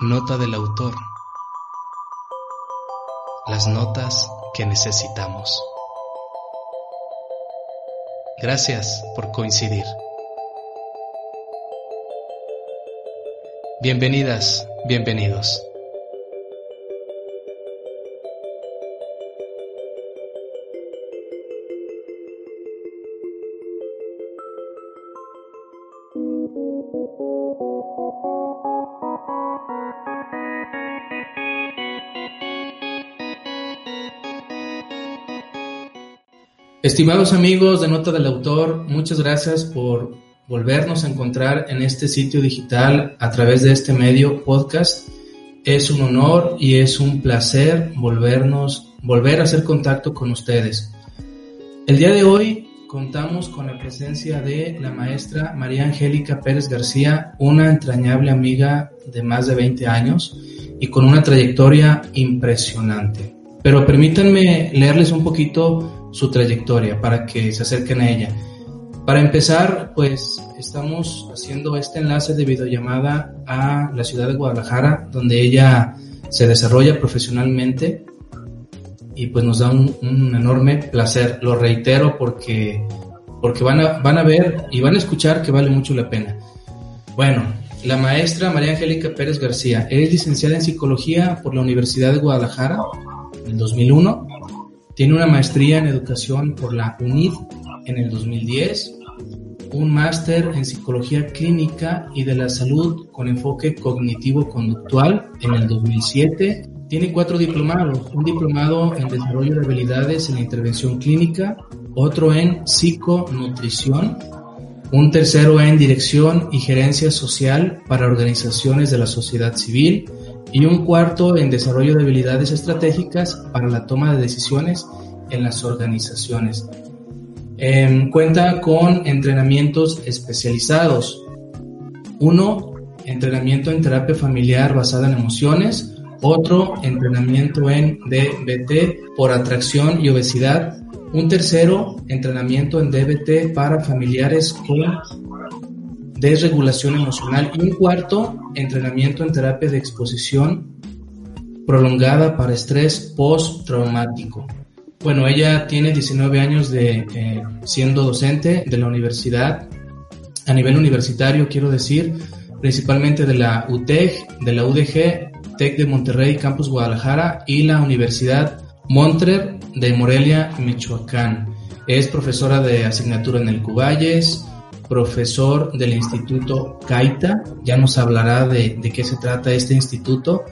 Nota del autor. Las notas que necesitamos. Gracias por coincidir. Bienvenidas, bienvenidos. Estimados amigos de Nota del Autor, muchas gracias por volvernos a encontrar en este sitio digital a través de este medio podcast. Es un honor y es un placer volvernos, volver a hacer contacto con ustedes. El día de hoy contamos con la presencia de la maestra María Angélica Pérez García, una entrañable amiga de más de 20 años y con una trayectoria impresionante. Pero permítanme leerles un poquito su trayectoria para que se acerquen a ella. Para empezar, pues estamos haciendo este enlace de videollamada a la ciudad de Guadalajara, donde ella se desarrolla profesionalmente y pues nos da un, enorme placer. Lo reitero porque, porque van, a, van a ver y van a escuchar que vale mucho la pena. Bueno, la maestra María Angélica Pérez García es licenciada en psicología por la Universidad de Guadalajara en 2001 tiene una maestría en educación por la UNID en el 2010, un máster en psicología clínica y de la salud con enfoque cognitivo-conductual en el 2007. Tiene cuatro diplomados, un diplomado en desarrollo de habilidades en intervención clínica, otro en psiconutrición, un tercero en dirección y gerencia social para organizaciones de la sociedad civil, y un cuarto en desarrollo de habilidades estratégicas para la toma de decisiones en las organizaciones. Em, cuenta con entrenamientos especializados. Uno, entrenamiento en terapia familiar basada en emociones. Otro, entrenamiento en DBT por atracción y obesidad. Un tercero, entrenamiento en DBT para familiares con desregulación emocional y un cuarto, entrenamiento en terapia de exposición prolongada para estrés postraumático. Bueno, ella tiene 19 años de eh, siendo docente de la universidad, a nivel universitario quiero decir, principalmente de la UTEG, de la UDG, TEC de Monterrey, Campus Guadalajara y la Universidad Montrer de Morelia, Michoacán. Es profesora de asignatura en el Cuballes, profesor del Instituto CAITA, ya nos hablará de, qué se trata este instituto,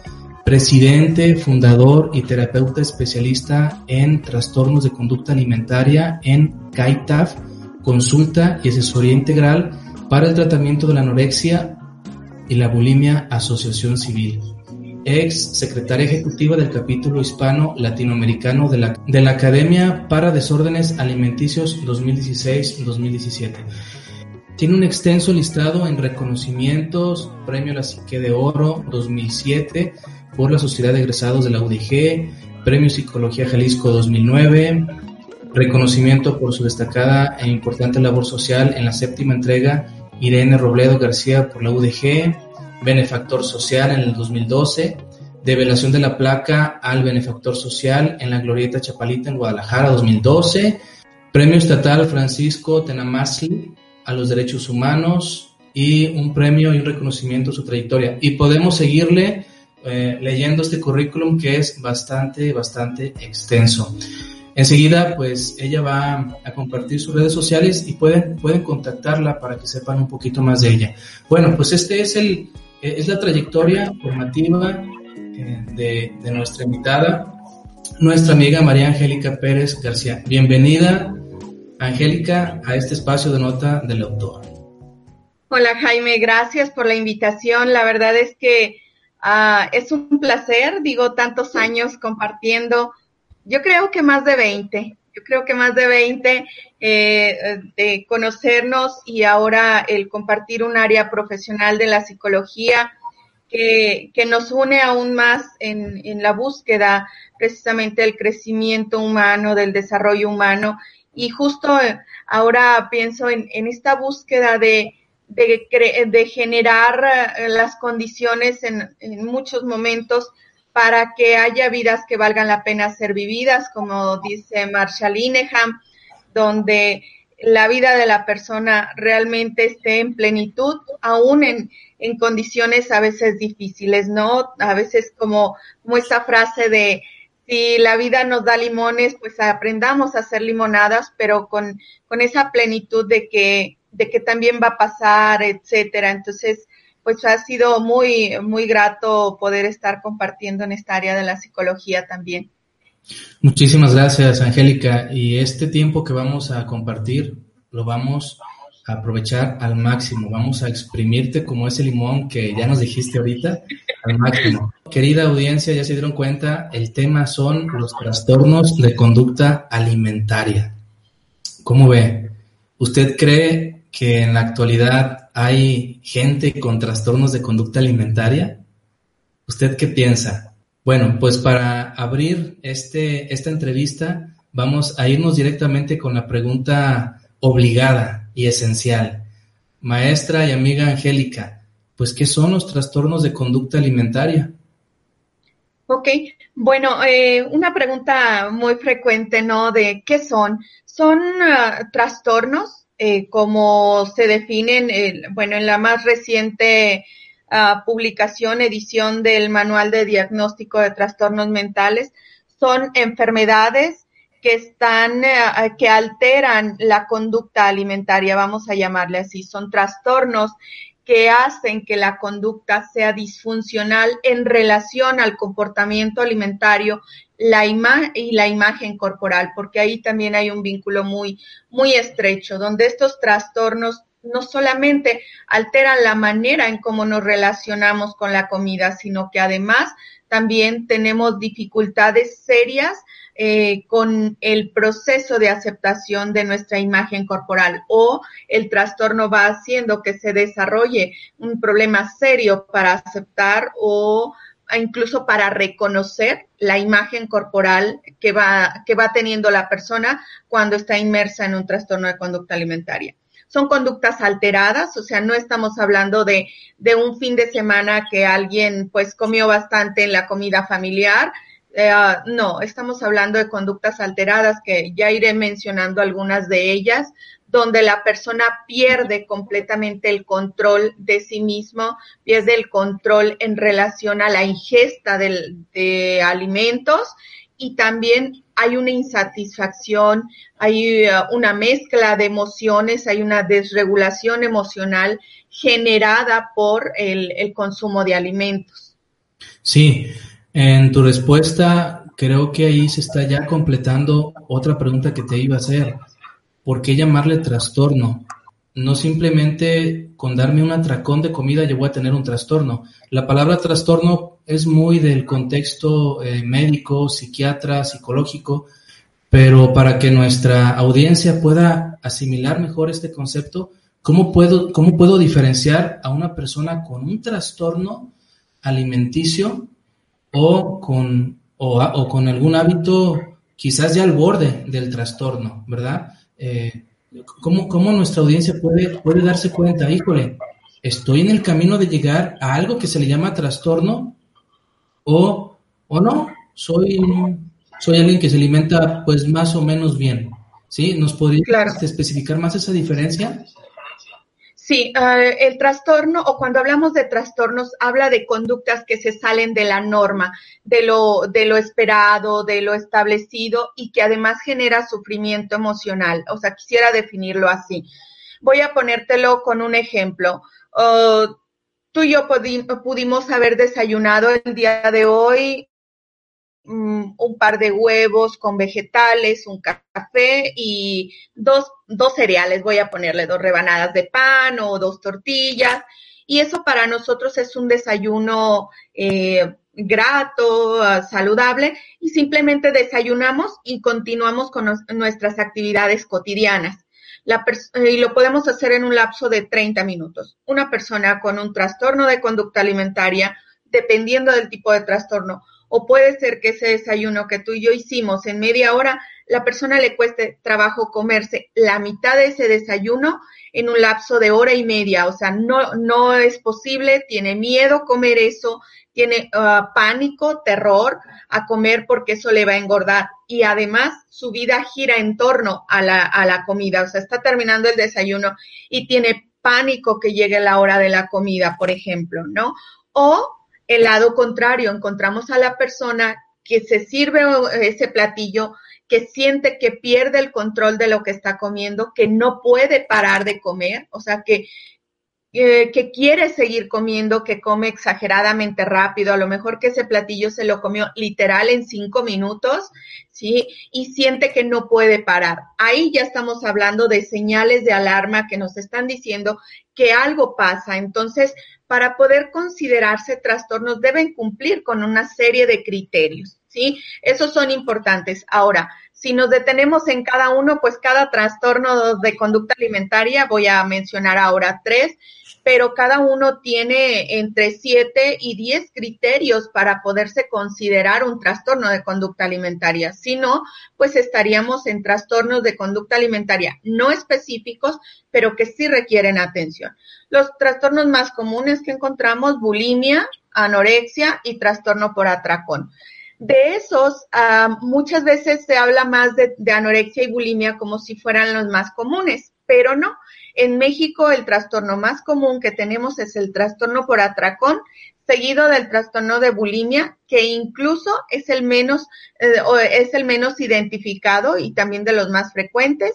presidente, fundador y terapeuta especialista en trastornos de conducta alimentaria en CAITAF, consulta y asesoría integral para el tratamiento de la anorexia y la bulimia Asociación Civil. Ex secretaria ejecutiva del capítulo hispano latinoamericano de la, de la Academia para Desórdenes Alimenticios 2016-2017. Tiene un extenso listado en reconocimientos, Premio La Psique de Oro 2007 por la Sociedad de Egresados de la UDG, Premio Psicología Jalisco 2009, reconocimiento por su destacada e importante labor social en la séptima entrega Irene Robledo García por la UDG, Benefactor Social en el 2012, develación de la placa al Benefactor Social en la Glorieta Chapalita en Guadalajara 2012, Premio Estatal Francisco Tenamazli a los derechos humanos y un premio y un reconocimiento a su trayectoria. Y podemos seguirle eh, leyendo este currículum que es bastante, bastante extenso. Enseguida, pues ella va a compartir sus redes sociales y pueden, pueden contactarla para que sepan un poquito más de ella. Bueno, pues este es el, es la trayectoria formativa eh, de, de nuestra invitada, nuestra amiga María Angélica Pérez García. Bienvenida Angélica, a este espacio de nota del autor. Hola Jaime, gracias por la invitación. La verdad es que ah, es un placer, digo, tantos años compartiendo, yo creo que más de 20, yo creo que más de 20 eh, de conocernos y ahora el compartir un área profesional de la psicología que, que nos une aún más en, en la búsqueda precisamente del crecimiento humano, del desarrollo humano y justo eh, ahora pienso en, esta búsqueda de, de, generar eh, las condiciones en, en, muchos momentos para que haya vidas que valgan la pena ser vividas, como dice Marshall Ineham, donde la vida de la persona realmente esté en plenitud, aún en, en condiciones a veces difíciles, ¿no? A veces como, como esta frase de si la vida nos da limones, pues aprendamos a hacer limonadas, pero con, con esa plenitud de que, de que también va a pasar, etcétera. Entonces, pues ha sido muy, muy grato poder estar compartiendo en esta área de la psicología también. Muchísimas gracias, Angélica. Y este tiempo que vamos a compartir lo vamos a aprovechar al máximo. Vamos a exprimirte como ese limón que ya nos dijiste ahorita al máximo. Querida audiencia, ya se dieron cuenta, el tema son los trastornos de conducta alimentaria. ¿Cómo ve? ¿Usted cree que en la actualidad hay gente con trastornos de conducta alimentaria? ¿Usted qué piensa? Bueno, pues para abrir este, esta entrevista vamos a irnos directamente con la pregunta obligada y esencial. Maestra y amiga Angélica, pues ¿qué son los trastornos de conducta alimentaria? Ok, bueno, eh, una pregunta muy frecuente, ¿no? De qué son. Son ah, trastornos, eh, como se definen, bueno, en la más reciente publicación, edición del Manual de Diagnóstico de Trastornos Mentales, son enfermedades que están, eh, que alteran la conducta alimentaria, vamos a llamarle así, son trastornos que hacen que la conducta sea disfuncional en relación al comportamiento alimentario la y la imagen corporal, porque ahí también hay un vínculo muy, muy estrecho, donde estos trastornos no solamente alteran la manera en cómo nos relacionamos con la comida, sino que además también tenemos dificultades serias eh, con el proceso de aceptación de nuestra imagen corporal o el trastorno va haciendo que se desarrolle un problema serio para aceptar o incluso para reconocer la imagen corporal que va, que va teniendo la persona cuando está inmersa en un trastorno de conducta alimentaria. Son conductas alteradas, o sea, no estamos hablando de, de un fin de semana que alguien pues comió bastante en la comida familiar, eh, no, estamos hablando de conductas alteradas que ya iré mencionando algunas de ellas, donde la persona pierde completamente el control de sí mismo, pierde el control en relación a la ingesta de alimentos y también hay una insatisfacción, hay uh, una mezcla de emociones, hay una desregulación emocional generada por el, consumo de alimentos. Sí, en tu respuesta creo que ahí se está ya completando otra pregunta que te iba a hacer. ¿Por qué llamarle trastorno? No simplemente con darme un atracón de comida yo voy a tener un trastorno. La palabra trastorno es muy del contexto eh, médico, psiquiatra, psicológico, pero para que nuestra audiencia pueda asimilar mejor este concepto, ¿cómo puedo, cómo puedo diferenciar a una persona con un trastorno alimenticio o con, o, con algún hábito quizás ya al borde del trastorno, ¿verdad? Eh, ¿cómo, ¿cómo, nuestra audiencia puede, puede darse cuenta, híjole, estoy en el camino de llegar a algo que se le llama trastorno o, o no, soy, soy alguien que se alimenta pues más o menos bien. ¿Sí? ¿Nos podrías especificar más esa diferencia? Sí, eh, el trastorno o cuando hablamos de trastornos habla de conductas que se salen de la norma, de lo, de lo esperado, de lo establecido y que además genera sufrimiento emocional. O sea, quisiera definirlo así. Voy a ponértelo con un ejemplo. Uh, tú y yo pudimos haber desayunado el día de hoy un par de huevos con vegetales, un café y dos, dos cereales, voy a ponerle dos rebanadas de pan o dos tortillas. Y eso para nosotros es un desayuno eh, grato, saludable, y simplemente desayunamos y continuamos con nuestras actividades cotidianas y lo podemos hacer en un lapso de 30 minutos. Una persona con un trastorno de conducta alimentaria, dependiendo del tipo de trastorno, o puede ser que ese desayuno que tú y yo hicimos en media hora, la persona le cueste trabajo comerse la mitad de ese desayuno en un lapso de hora y media. O sea, no, no es posible, tiene miedo comer eso, tiene ah, pánico, terror a comer porque eso le va a engordar. Y además su vida gira en torno a la, a la comida. O sea, está terminando el desayuno y tiene pánico que llegue la hora de la comida, por ejemplo, ¿no? O el lado contrario, encontramos a la persona que se sirve ese platillo, que siente que pierde el control de lo que está comiendo, que no puede parar de comer, o sea, que, eh, que quiere seguir comiendo, que come exageradamente rápido, a lo mejor que ese platillo se lo comió literal en cinco minutos, ¿sí? Y siente que no puede parar. Ahí ya estamos hablando de señales de alarma que nos están diciendo que algo pasa. Entonces, para poder considerarse trastornos deben cumplir con una serie de criterios, ¿sí? Esos son importantes. Ahora, si nos detenemos en cada uno, pues cada trastorno de conducta alimentaria, voy a mencionar ahora tres, pero cada uno tiene entre siete y diez criterios para poderse considerar un trastorno de conducta alimentaria. Si no, pues estaríamos en trastornos de conducta alimentaria no específicos, pero que sí requieren atención. Los trastornos más comunes que encontramos, bulimia, anorexia y trastorno por atracón. De esos, ah, muchas veces se habla más de anorexia y bulimia como si fueran los más comunes, pero no. En México el trastorno más común que tenemos es el trastorno por atracón, seguido del trastorno de bulimia, que incluso es el menos, eh, es el menos identificado y también de los más frecuentes.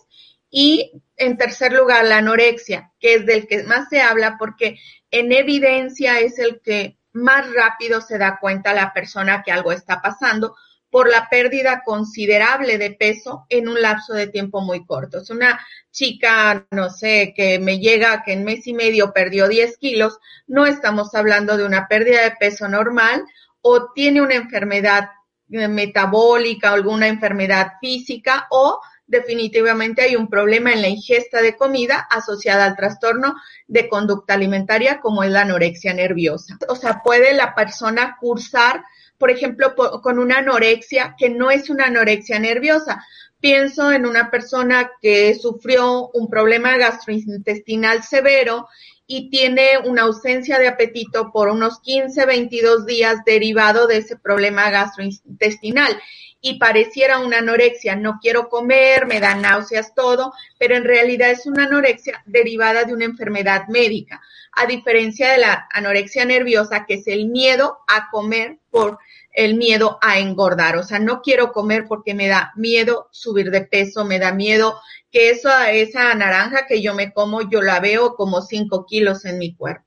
Y en tercer lugar, la anorexia, que es del que más se habla porque en evidencia es el que más rápido se da cuenta la persona que algo está pasando por la pérdida considerable de peso en un lapso de tiempo muy corto. Es una chica, no sé, que me llega que en mes y medio perdió 10 kilos, no estamos hablando de una pérdida de peso normal o tiene una enfermedad eh, metabólica alguna enfermedad física o definitivamente hay un problema en la ingesta de comida asociada al trastorno de conducta alimentaria como es la anorexia nerviosa. O sea, puede la persona cursar por ejemplo, con una anorexia que no es una anorexia nerviosa. Pienso en una persona que sufrió un problema gastrointestinal severo y tiene una ausencia de apetito por unos 15, 22 días derivado de ese problema gastrointestinal. Y pareciera una anorexia, no quiero comer, me da náuseas, todo, pero en realidad es una anorexia derivada de una enfermedad médica, a diferencia de la anorexia nerviosa, que es el miedo a comer por el miedo a engordar. O sea, no quiero comer porque me da miedo subir de peso, me da miedo que eso, esa naranja que yo me como, yo la veo como 5 kilos en mi cuerpo.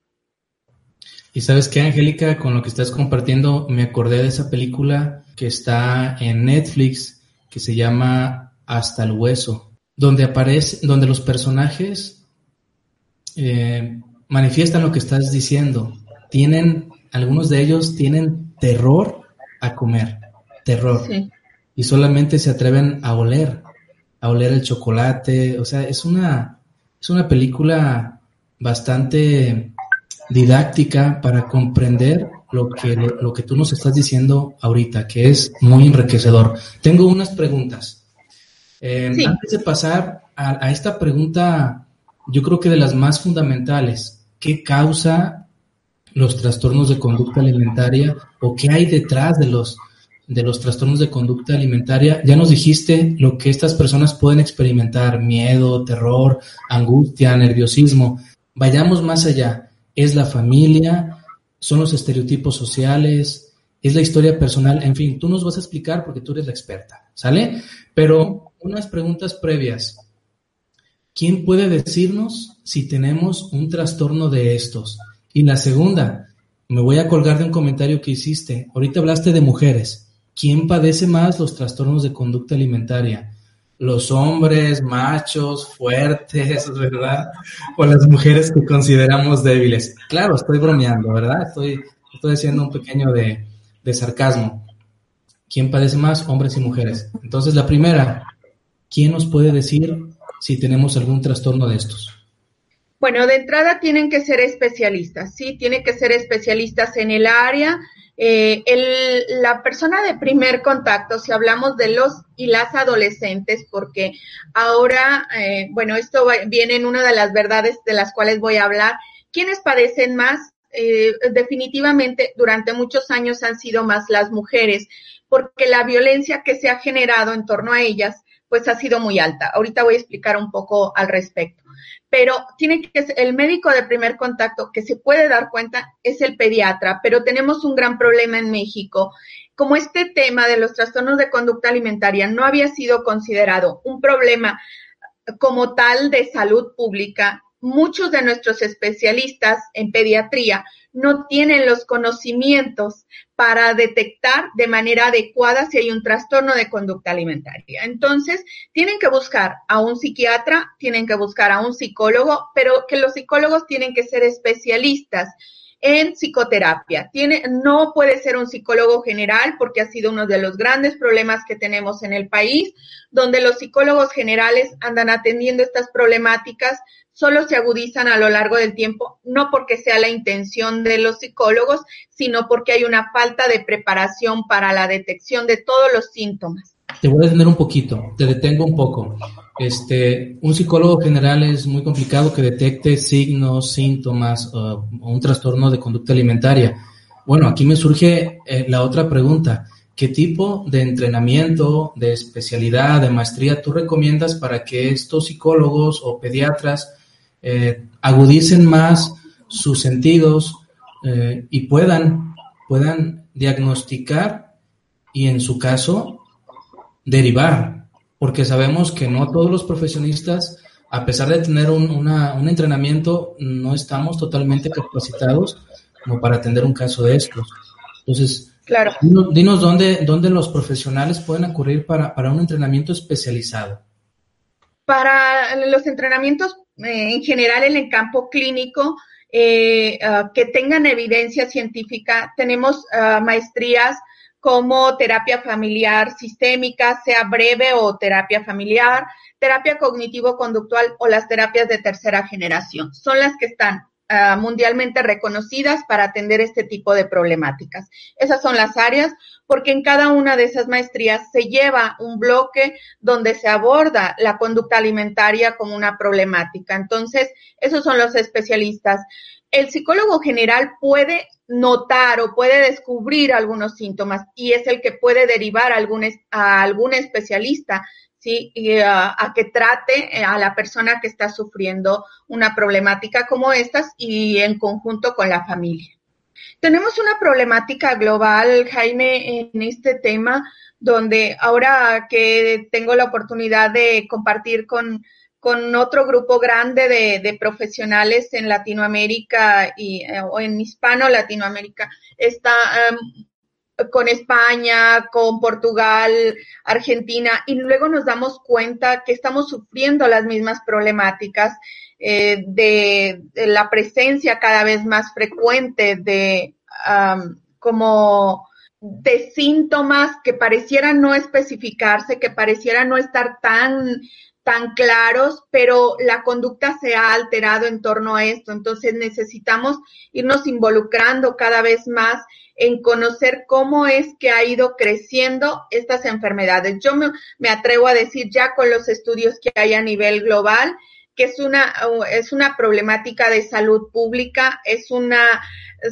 Y sabes qué, Angélica, con lo que estás compartiendo, me acordé de esa película que está en Netflix que se llama Hasta el Hueso, donde aparece, donde los personajes eh, manifiestan lo que estás diciendo. Tienen, algunos de ellos tienen terror a comer, terror. Y solamente se atreven a oler, a oler el chocolate. O sea, es una, es una película bastante didáctica para comprender lo que, lo que tú nos estás diciendo ahorita, que es muy enriquecedor. Tengo unas preguntas. Eh, antes de pasar a, a, esta pregunta, yo creo que de las más fundamentales, ¿qué causa los trastornos de conducta alimentaria o qué hay detrás de los, de los trastornos de conducta alimentaria. Ya nos dijiste lo que estas personas pueden experimentar, miedo, terror, angustia, nerviosismo. Vayamos más allá. ¿Es la familia? ¿Son los estereotipos sociales? ¿Es la historia personal? En fin, tú nos vas a explicar porque tú eres la experta, ¿sale? Pero unas preguntas previas. ¿Quién puede decirnos si tenemos un trastorno de estos? Y la segunda, me voy a colgar de un comentario que hiciste. Ahorita hablaste de mujeres. ¿Quién padece más los trastornos de conducta alimentaria? Los hombres, machos, fuertes, ¿verdad? O las mujeres que consideramos débiles. Claro, estoy bromeando, ¿verdad? Estoy, estoy haciendo un pequeño de, de sarcasmo. ¿Quién padece más? Hombres y mujeres. Entonces, la primera, ¿quién nos puede decir si tenemos algún trastorno de estos? Bueno, de entrada tienen que ser especialistas, ¿sí? Tienen que ser especialistas en el área Eh, el, la persona de primer contacto, si hablamos de los y las adolescentes, porque ahora, eh, bueno, esto viene en una de las verdades de las cuales voy a hablar, ¿quiénes padecen más? Eh, definitivamente durante muchos años han sido más las mujeres, porque la violencia que se ha generado en torno a ellas, pues ha sido muy alta. Ahorita voy a explicar un poco al respecto pero tiene que ser el médico de primer contacto que se puede dar cuenta es el pediatra, pero tenemos un gran problema en México. Como este tema de los trastornos de conducta alimentaria no había sido considerado un problema como tal de salud pública, muchos de nuestros especialistas en pediatría no tienen los conocimientos para detectar de manera adecuada si hay un trastorno de conducta alimentaria. Entonces, tienen que buscar a un psiquiatra, tienen que buscar a un psicólogo, pero que los psicólogos tienen que ser especialistas en psicoterapia. Tiene, no puede ser un psicólogo general porque ha sido uno de los grandes problemas que tenemos en el país, donde los psicólogos generales andan atendiendo estas problemáticas solo se agudizan a lo largo del tiempo, no porque sea la intención de los psicólogos, sino porque hay una falta de preparación para la detección de todos los síntomas. Te voy a detener un poquito, te detengo un poco. Este, un psicólogo general es muy complicado que detecte signos, síntomas o un trastorno de conducta alimentaria. Bueno, aquí me surge eh, la otra pregunta. ¿Qué tipo de entrenamiento, de especialidad, de maestría tú recomiendas para que estos psicólogos o pediatras eh, agudicen más sus sentidos eh, y puedan, puedan diagnosticar y en su caso derivar, porque sabemos que no todos los profesionistas, a pesar de tener un, un entrenamiento, no estamos totalmente capacitados como para atender un caso de estos. Entonces, claro. dinos, dónde, dónde los profesionales pueden acudir para, para un entrenamiento especializado. Para los entrenamientos eh, en general en el campo clínico eh, ah, que tengan evidencia científica. Tenemos ah, maestrías como terapia familiar sistémica, sea breve o terapia familiar, terapia cognitivo-conductual o las terapias de tercera generación. Son las que están ah, mundialmente reconocidas para atender este tipo de problemáticas. Esas son las áreas porque en cada una de esas maestrías se lleva un bloque donde se aborda la conducta alimentaria como una problemática. Entonces, esos son los especialistas. El psicólogo general puede notar o puede descubrir algunos síntomas y es el que puede derivar a algún, especialista ¿sí? Y, a, a, que trate a la persona que está sufriendo una problemática como estas y en conjunto con la familia. Tenemos una problemática global, Jaime, en este tema, donde ahora que tengo la oportunidad de compartir con, con otro grupo grande de, de profesionales en Latinoamérica y, eh, o en hispano Latinoamérica, está um, con España, con Portugal, Argentina, y luego nos damos cuenta que estamos sufriendo las mismas problemáticas eh, de, la presencia cada vez más frecuente de como de síntomas que parecieran no especificarse, que parecieran no estar tan tan claros, pero la conducta se ha alterado en torno a esto. Entonces necesitamos irnos involucrando cada vez más en conocer cómo es que ha ido creciendo estas enfermedades. Yo me, me atrevo a decir ya con los estudios que hay a nivel global, que es una, es una problemática de salud pública, es una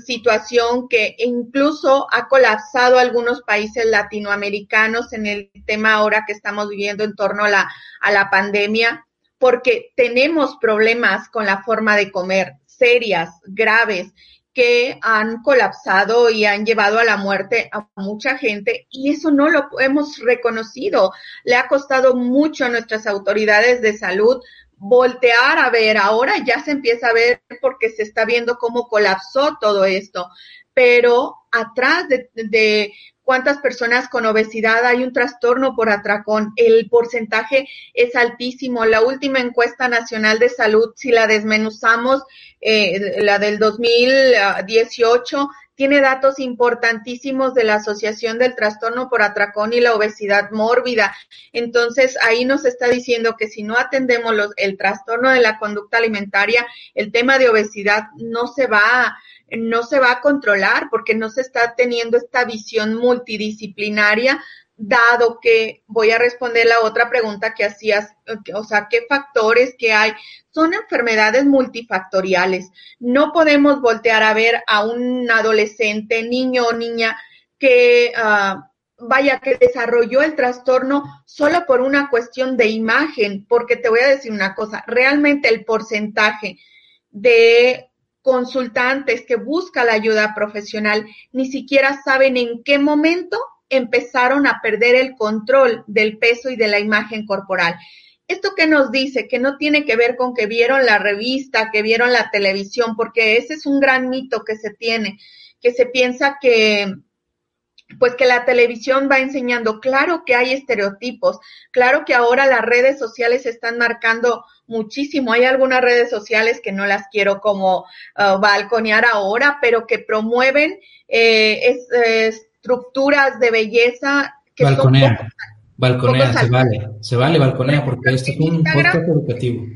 situación que incluso ha colapsado algunos países latinoamericanos en el tema ahora que estamos viviendo en torno a la, a la pandemia, porque tenemos problemas con la forma de comer serias, graves, que han colapsado y han llevado a la muerte a mucha gente y eso no lo hemos reconocido. Le ha costado mucho a nuestras autoridades de salud voltear a ver, ahora ya se empieza a ver porque se está viendo cómo colapsó todo esto, pero atrás de, de cuántas personas con obesidad hay un trastorno por atracón. El porcentaje es altísimo. La última encuesta nacional de salud, si la desmenuzamos, eh, la del 2018, tiene datos importantísimos de la asociación del trastorno por atracón y la obesidad mórbida. Entonces, ahí nos está diciendo que si no atendemos los, el trastorno de la conducta alimentaria, el tema de obesidad no se va no se va a controlar porque no se está teniendo esta visión multidisciplinaria dado que voy a responder la otra pregunta que hacías, o sea, ¿qué factores que hay? Son enfermedades multifactoriales. No podemos voltear a ver a un adolescente, niño o niña que, uh, vaya, que desarrolló el trastorno solo por una cuestión de imagen, porque te voy a decir una cosa, realmente el porcentaje de consultantes que buscan la ayuda profesional ni siquiera saben en qué momento empezaron a perder el control del peso y de la imagen corporal. ¿Esto qué nos dice? Que no tiene que ver con que vieron la revista, que vieron la televisión, porque ese es un gran mito que se tiene, que se piensa que, pues que la televisión va enseñando, claro que hay estereotipos, claro que ahora las redes sociales están marcando muchísimo, hay algunas redes sociales que no las quiero como uh, balconear ahora, pero que promueven eh, es, estructuras de belleza que balconea, son balconea, se vale, se vale balconea porque esto es un podcast educativo.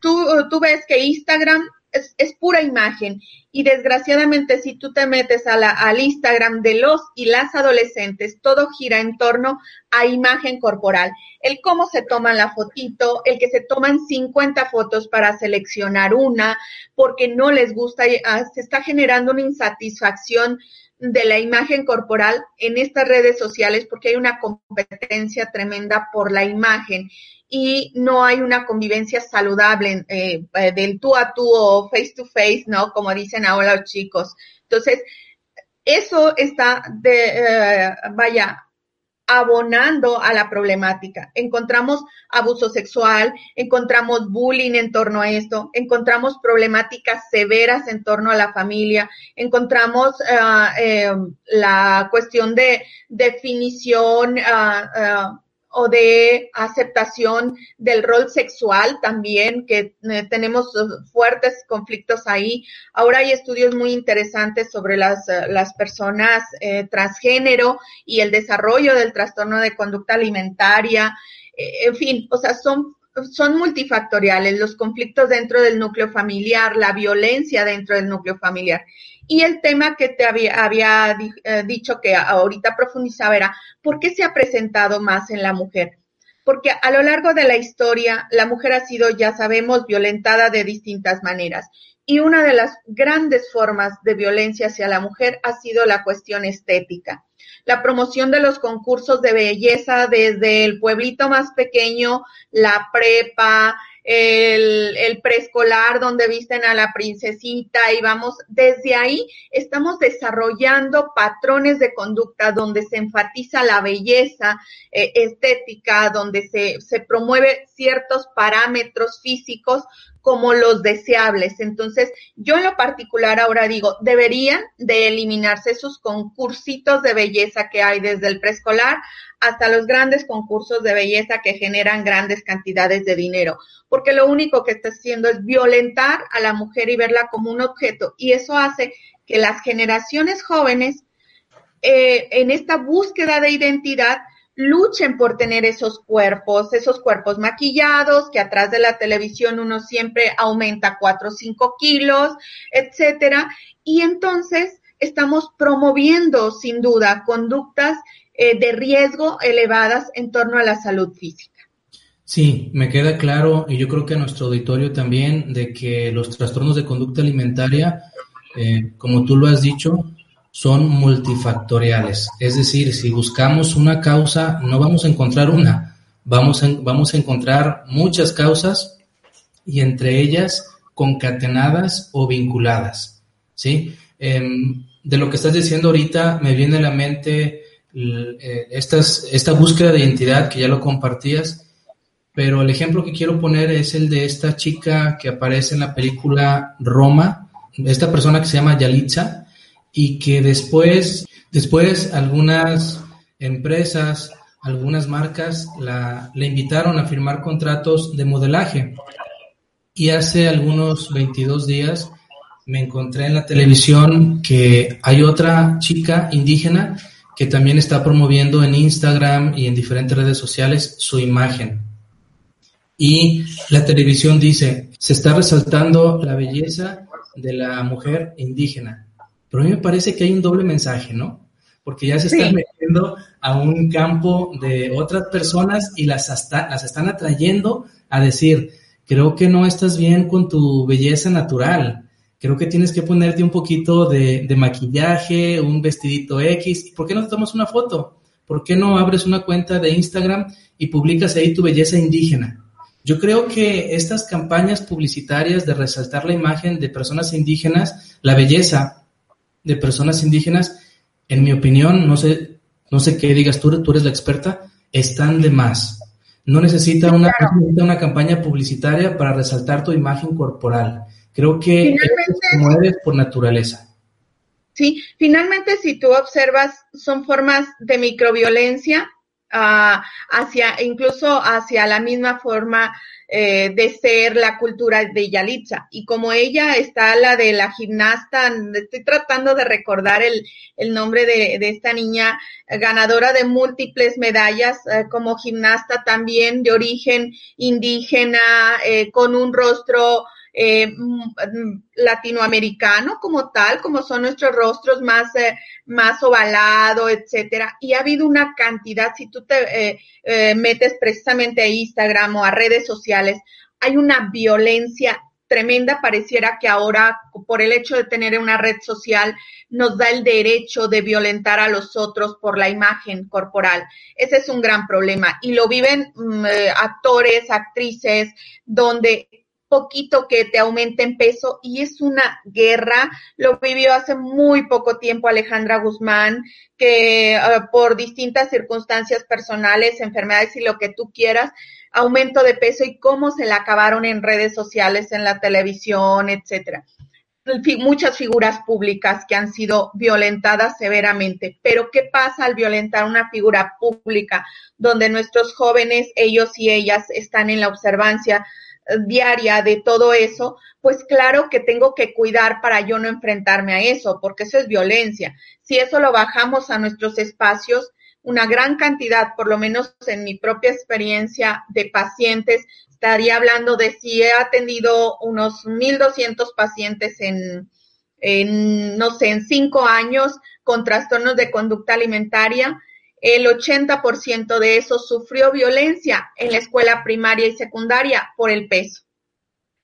Tú, tú ves que Instagram es, es, pura imagen y desgraciadamente si tú te metes a la, al Instagram de los y las adolescentes, todo gira en torno a imagen corporal. El cómo se toman la fotito, el que se toman 50 fotos para seleccionar una, porque no les gusta, ah, se está generando una insatisfacción de la imagen corporal en estas redes sociales porque hay una competencia tremenda por la imagen y no hay una convivencia saludable eh, eh, del tú a tú o face to face, ¿no? Como dicen ahora los chicos. Entonces, eso está de, eh, vaya, abonando a la problemática. Encontramos abuso sexual, encontramos bullying en torno a esto, encontramos problemáticas severas en torno a la familia, encontramos uh, la cuestión de definición uh, uh, o de aceptación del rol sexual también, que eh, tenemos fuertes conflictos ahí. Ahora hay estudios muy interesantes sobre las, eh, las personas eh, transgénero y el desarrollo del trastorno de conducta alimentaria. en fin, o sea, son son multifactoriales, los conflictos dentro del núcleo familiar, la violencia dentro del núcleo familiar. Y el tema que te había, había eh, dicho que ahorita profundizaba era, ¿por qué se ha presentado más en la mujer? Porque a lo largo de la historia, la mujer ha sido, ya sabemos, violentada de distintas maneras. Y una de las grandes formas de violencia hacia la mujer ha sido la cuestión estética. La promoción de los concursos de belleza desde el pueblito más pequeño, la prepa, el, el, preescolar donde visten a la princesita y vamos, desde ahí estamos desarrollando patrones de conducta donde se enfatiza la belleza eh, estética, donde se, se promueve ciertos parámetros físicos como los deseables. Entonces, yo en lo particular ahora digo, deberían de eliminarse esos concursitos de belleza que hay desde el preescolar hasta los grandes concursos de belleza que generan grandes cantidades de dinero, porque lo único que está haciendo es violentar a la mujer y verla como un objeto, y eso hace que las generaciones jóvenes, eh, en esta búsqueda de identidad, luchen por tener esos cuerpos, esos cuerpos maquillados, que atrás de la televisión uno siempre aumenta cuatro o cinco kilos, etcétera. Y entonces estamos promoviendo, sin duda, conductas eh, de riesgo elevadas en torno a la salud física. Sí, me queda claro, y yo creo que a nuestro auditorio también, de que los trastornos de conducta alimentaria, eh, como tú lo has dicho, son multifactoriales. Es decir, si buscamos una causa, no vamos a encontrar una, vamos a, vamos a encontrar muchas causas y entre ellas concatenadas o vinculadas. ¿sí? Em, de lo que estás diciendo ahorita me viene a la mente eh, esta búsqueda de identidad que ya lo compartías, pero el ejemplo que quiero poner es el de esta chica que aparece en la película Roma, esta persona que se llama Yalitza, y que después, después algunas empresas, algunas marcas la, le invitaron a firmar contratos de modelaje. Y hace algunos 22 días me encontré en la televisión que hay otra chica indígena que también está promoviendo en Instagram y en diferentes redes sociales su imagen. Y la televisión dice, se está resaltando la belleza de la mujer indígena. Pero a mí me parece que hay un doble mensaje, ¿no? Porque ya se están metiendo a un campo de otras personas y las, las están atrayendo a decir, creo que no estás bien con tu belleza natural, creo que tienes que ponerte un poquito de, de maquillaje, un vestidito X, ¿por qué no te tomas una foto? ¿Por qué no abres una cuenta de Instagram y publicas ahí tu belleza indígena? Yo creo que estas campañas publicitarias de resaltar la imagen de personas indígenas, la belleza de personas indígenas, en mi opinión, no sé, no sé qué digas tú, tú eres la experta, están de más. No necesita una, una campaña publicitaria para resaltar tu imagen corporal. Creo que se mueve por naturaleza. Sí, finalmente si tú observas, son formas de microviolencia hacia, incluso hacia la misma forma eh, de ser la cultura de Yalitza. Y como ella está la de la gimnasta, estoy tratando de recordar el, el nombre de, de, esta niña ganadora de múltiples medallas eh, como gimnasta también de origen indígena, eh, con un rostro eh, mm, latinoamericano como tal, como son nuestros rostros más, eh, más ovalado, etcétera. Y ha habido una cantidad, si tú te eh, eh, metes precisamente a Instagram o a redes sociales, hay una violencia tremenda, pareciera que ahora, por el hecho de tener una red social, nos da el derecho de violentar a los otros por la imagen corporal. Ese es un gran problema. Y lo viven mm, actores, actrices, donde poquito que te aumente en peso y es una guerra. Lo vivió hace muy poco tiempo Alejandra Guzmán, que uh, por distintas circunstancias personales, enfermedades y lo que tú quieras, aumento de peso y cómo se la acabaron en redes sociales, en la televisión, etcétera. Muchas figuras públicas que han sido violentadas severamente. Pero ¿qué pasa al violentar una figura pública donde nuestros jóvenes, ellos y ellas, están en la observancia diaria de todo eso, pues claro que tengo que cuidar para yo no enfrentarme a eso, porque eso es violencia. Si eso lo bajamos a nuestros espacios, una gran cantidad, por lo menos en mi propia experiencia de pacientes, estaría hablando de si he atendido unos 1.200 pacientes en, en, no sé, en cinco años con trastornos de conducta alimentaria, el 80% de eso sufrió violencia en la escuela primaria y secundaria por el peso.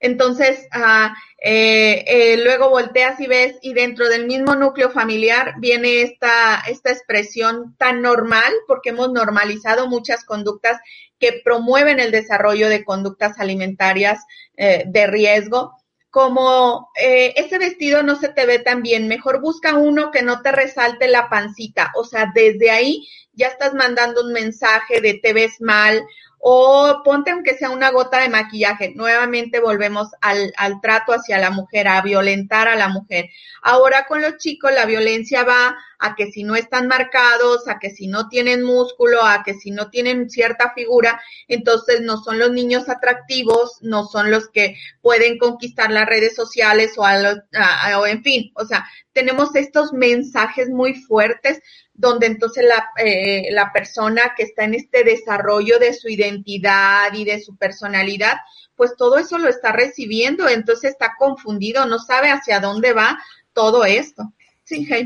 Entonces, uh, eh, eh, luego volteas y ves, y dentro del mismo núcleo familiar viene esta, esta expresión tan normal, porque hemos normalizado muchas conductas que promueven el desarrollo de conductas alimentarias eh, de riesgo, como ese vestido no se te ve tan bien, mejor busca uno que no te resalte la pancita, o sea, desde ahí ya estás mandando un mensaje de te ves mal o ponte aunque sea una gota de maquillaje. Nuevamente volvemos al, al, trato hacia la mujer, a violentar a la mujer. Ahora con los chicos la violencia va a que si no están marcados, a que si no tienen músculo, a que si no tienen cierta figura, entonces no son los niños atractivos, no son los que pueden conquistar las redes sociales o, a los, a, o en fin, o sea, tenemos estos mensajes muy fuertes donde entonces la, eh, la persona que está en este desarrollo de su identidad y de su personalidad, pues todo eso lo está recibiendo, entonces está confundido, no sabe hacia dónde va todo esto.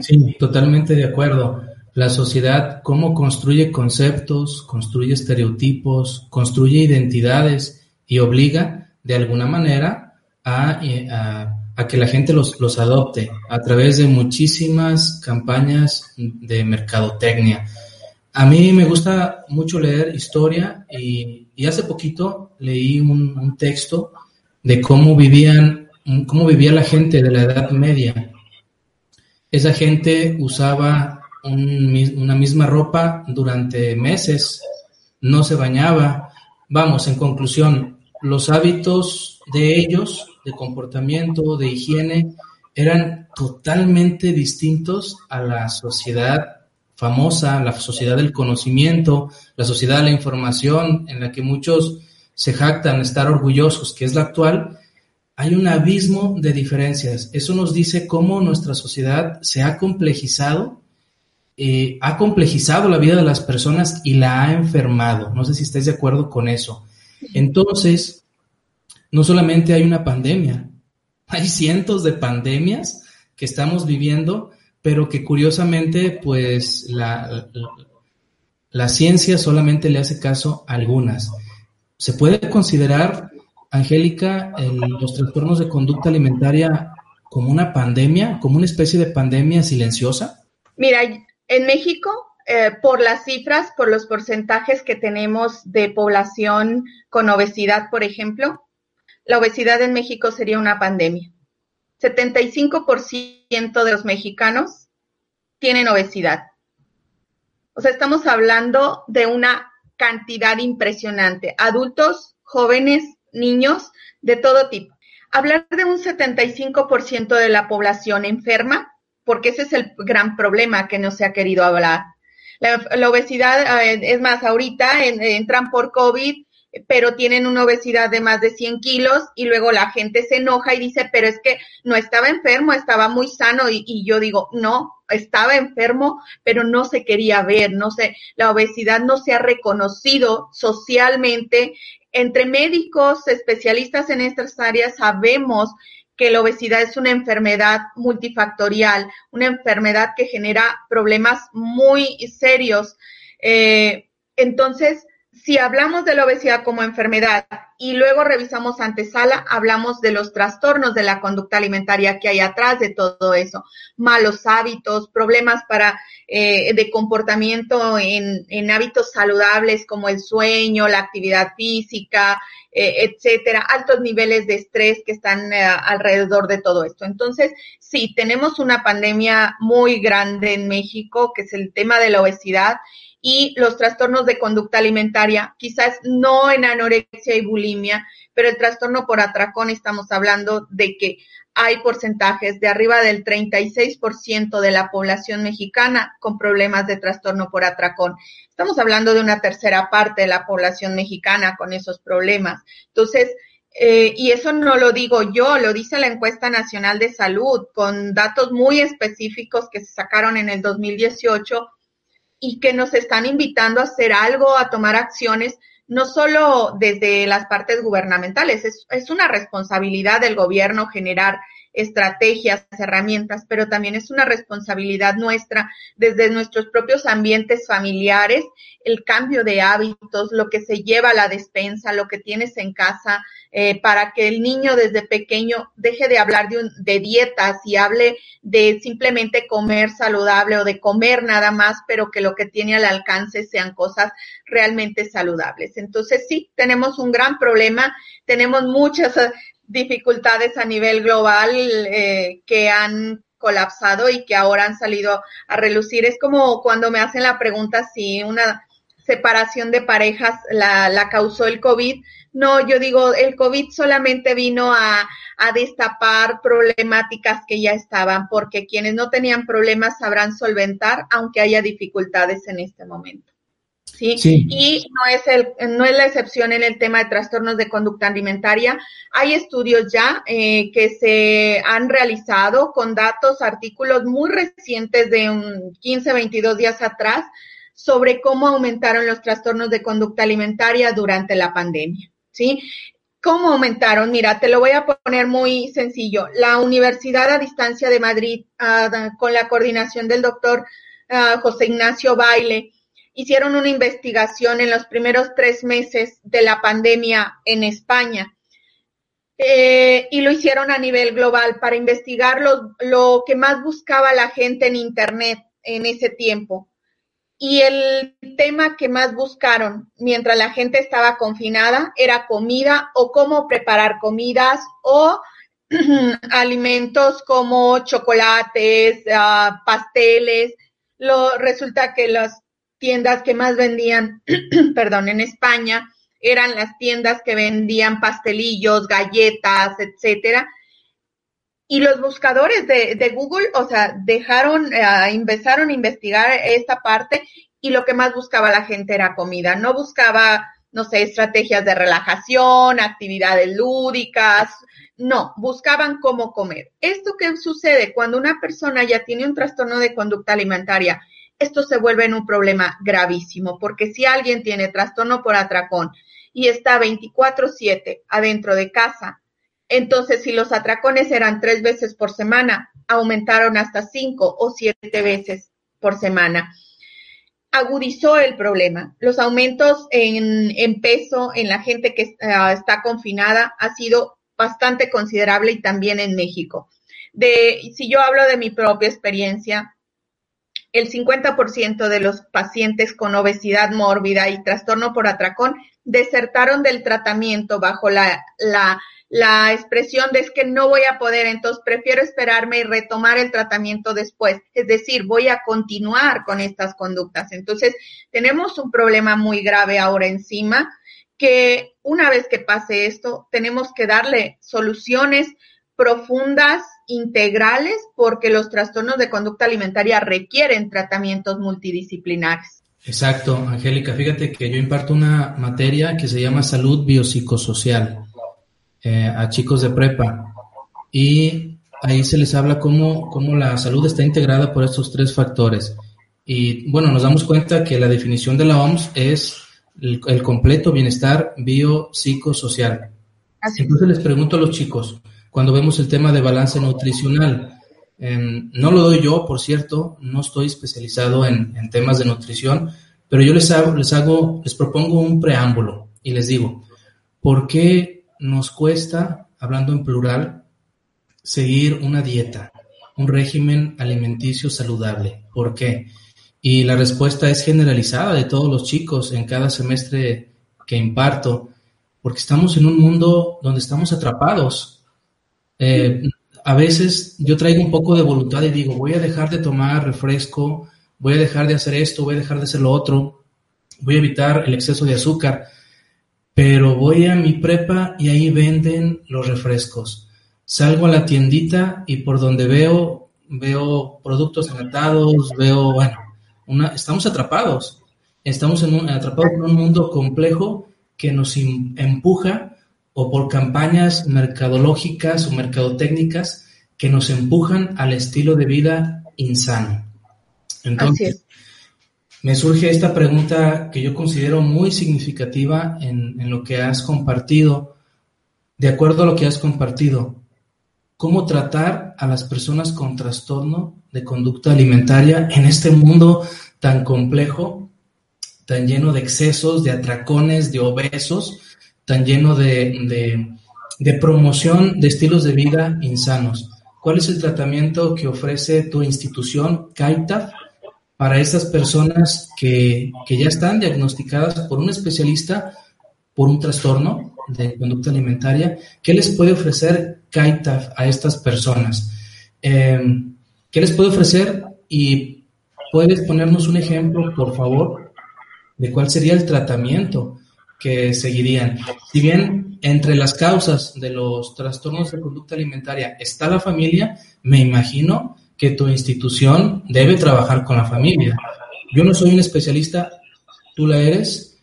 Sí, totalmente de acuerdo. La sociedad, cómo construye conceptos, construye estereotipos, construye identidades y obliga de alguna manera a, eh, a a que la gente los, los adopte a través de muchísimas campañas de mercadotecnia. A mí me gusta mucho leer historia y, y hace poquito leí un, un, texto de cómo vivían, cómo vivía la gente de la Edad Media. Esa gente usaba un, una misma ropa durante meses, no se bañaba. Vamos, en conclusión, los hábitos de ellos de comportamiento, de higiene, eran totalmente distintos a la sociedad famosa, la sociedad del conocimiento, la sociedad de la información, en la que muchos se jactan estar orgullosos, que es la actual, hay un abismo de diferencias. Eso nos dice cómo nuestra sociedad se ha complejizado, eh, ha complejizado la vida de las personas y la ha enfermado. No sé si estáis de acuerdo con eso. Entonces, no solamente hay una pandemia, hay cientos de pandemias que estamos viviendo, pero que curiosamente, pues la, la, ciencia solamente le hace caso a algunas. ¿Se puede considerar, Angélica, los trastornos de conducta alimentaria como una pandemia, como una especie de pandemia silenciosa? Mira, en México, eh, por las cifras, por los porcentajes que tenemos de población con obesidad, por ejemplo, la obesidad en México sería una pandemia. 75% de los mexicanos tienen obesidad. O sea, estamos hablando de una cantidad impresionante. Adultos, jóvenes, niños, de todo tipo. Hablar de un 75% de la población enferma, porque ese es el gran problema que no se ha querido hablar. La, obesidad, eh, es más, ahorita entran por COVID pero tienen una obesidad de más de 100 kilos y luego la gente se enoja y dice, pero es que no estaba enfermo, estaba muy sano y, y, yo digo, no, estaba enfermo, pero no se quería ver, no sé, la obesidad no se ha reconocido socialmente. Entre médicos, especialistas en estas áreas, sabemos que la obesidad es una enfermedad multifactorial, una enfermedad que genera problemas muy serios. Eh, entonces, si hablamos de la obesidad como enfermedad y luego revisamos antesala, hablamos de los trastornos de la conducta alimentaria que hay atrás de todo eso, malos hábitos, problemas para eh, de comportamiento en, en, hábitos saludables como el sueño, la actividad física, eh, etcétera, altos niveles de estrés que están eh, alrededor de todo esto. Entonces, sí, tenemos una pandemia muy grande en México, que es el tema de la obesidad y los trastornos de conducta alimentaria, quizás no en anorexia y bulimia, pero el trastorno por atracón estamos hablando de que hay porcentajes de arriba del 36% de la población mexicana con problemas de trastorno por atracón. Estamos hablando de una tercera parte de la población mexicana con esos problemas. Entonces, eh, y eso no lo digo yo, lo dice la encuesta nacional de salud, con datos muy específicos que se sacaron en el 2018 y que nos están invitando a hacer algo, a tomar acciones, no solo desde las partes gubernamentales, es, una responsabilidad del gobierno generar estrategias, herramientas, pero también es una responsabilidad nuestra desde nuestros propios ambientes familiares, el cambio de hábitos, lo que se lleva a la despensa, lo que tienes en casa, eh, para que el niño desde pequeño deje de hablar de, de dietas y hable de simplemente comer saludable o de comer nada más, pero que lo que tiene al alcance sean cosas realmente saludables. Entonces sí, tenemos un gran problema, tenemos muchas dificultades a nivel global eh, que han colapsado y que ahora han salido a relucir. Es como cuando me hacen la pregunta si una separación de parejas la, la causó el COVID. No, yo digo, el COVID solamente vino a, a destapar problemáticas que ya estaban, porque quienes no tenían problemas sabrán solventar, aunque haya dificultades en este momento. ¿Sí? Y no es, el, no es la excepción en el tema de trastornos de conducta alimentaria. Hay estudios ya eh, que se han realizado con datos, artículos muy recientes de un 15, 22 días atrás sobre cómo aumentaron los trastornos de conducta alimentaria durante la pandemia, ¿sí? ¿Cómo aumentaron? Mira, te lo voy a poner muy sencillo. La Universidad a Distancia de Madrid, ah, con la coordinación del doctor ah, José Ignacio Baile, hicieron una investigación en los primeros tres meses de la pandemia en España. Eh, y lo hicieron a nivel global para investigar lo, lo que más buscaba la gente en Internet en ese tiempo. Y el tema que más buscaron mientras la gente estaba confinada era comida o cómo preparar comidas o alimentos como chocolates, uh, pasteles. Lo, resulta que las tiendas que más vendían, perdón, en España eran las tiendas que vendían pastelillos, galletas, etcétera. Y los buscadores de, de Google, o sea, dejaron, eh, empezaron a investigar esta parte y lo que más buscaba la gente era comida. No buscaba, no sé, estrategias de relajación, actividades lúdicas. No, buscaban cómo comer. Esto que sucede cuando una persona ya tiene un trastorno de conducta alimentaria esto se vuelve en un problema gravísimo, porque si alguien tiene trastorno por atracón y está 24/7 adentro de casa, Entonces, si los atracones eran tres veces por semana, aumentaron hasta cinco o siete veces por semana. Agudizó el problema. Los aumentos en, peso en la gente que ah, está confinada ha sido bastante considerable y también en México. De, si yo hablo de mi propia experiencia, el 50% de los pacientes con obesidad mórbida y trastorno por atracón desertaron del tratamiento bajo la, la, la expresión de es que no voy a poder, entonces prefiero esperarme y retomar el tratamiento después. Es decir, voy a continuar con estas conductas. Entonces, tenemos un problema muy grave ahora encima que una vez que pase esto, tenemos que darle soluciones profundas, integrales, porque los trastornos de conducta alimentaria requieren tratamientos multidisciplinares. Exacto, Angélica. Fíjate que yo imparto una materia que se llama salud biopsicosocial eh, a chicos de prepa y ahí se les habla cómo, cómo la salud está integrada por estos tres factores. Y bueno, nos damos cuenta que la definición de la OMS es el, el completo bienestar biopsicosocial. Entonces les pregunto a los chicos, cuando vemos el tema de balance nutricional. Em, no lo doy yo, por cierto, no estoy especializado en, temas de nutrición, pero yo les hago, les hago, les propongo un preámbulo y les digo, ¿por qué nos cuesta, hablando en plural, seguir una dieta, un régimen alimenticio saludable? ¿Por qué? Y la respuesta es generalizada de todos los chicos en cada semestre que imparto, porque estamos en un mundo donde estamos atrapados eh, a veces yo traigo un poco de voluntad y digo, voy a dejar de tomar refresco, voy a dejar de hacer esto, voy a dejar de hacer lo otro, voy a evitar el exceso de azúcar, pero voy a mi prepa y ahí venden los refrescos. Salgo a la tiendita y por donde veo, veo productos enlatados, veo, bueno, una, estamos atrapados, estamos en un, atrapados en un mundo complejo que nos empuja o por campañas mercadológicas o mercadotécnicas que nos empujan al estilo de vida insano. Entonces, me surge esta pregunta que yo considero muy significativa en, en, lo que has compartido. De acuerdo a lo que has compartido, ¿cómo tratar a las personas con trastorno de conducta alimentaria en este mundo tan complejo, tan lleno de excesos, de atracones, de obesos? Tan lleno de, promoción de estilos de vida insanos. ¿Cuál es el tratamiento que ofrece tu institución, CAITAF, para estas personas que, ya están diagnosticadas por un especialista por un trastorno de conducta alimentaria? ¿Qué les puede ofrecer CAITAF a estas personas? Em, ¿Qué les puede ofrecer? Y puedes ponernos un ejemplo, por favor, de cuál sería el tratamiento que seguirían. Si bien entre las causas de los trastornos de conducta alimentaria está la familia, me imagino que tu institución debe trabajar con la familia. Yo no soy un especialista, tú la eres,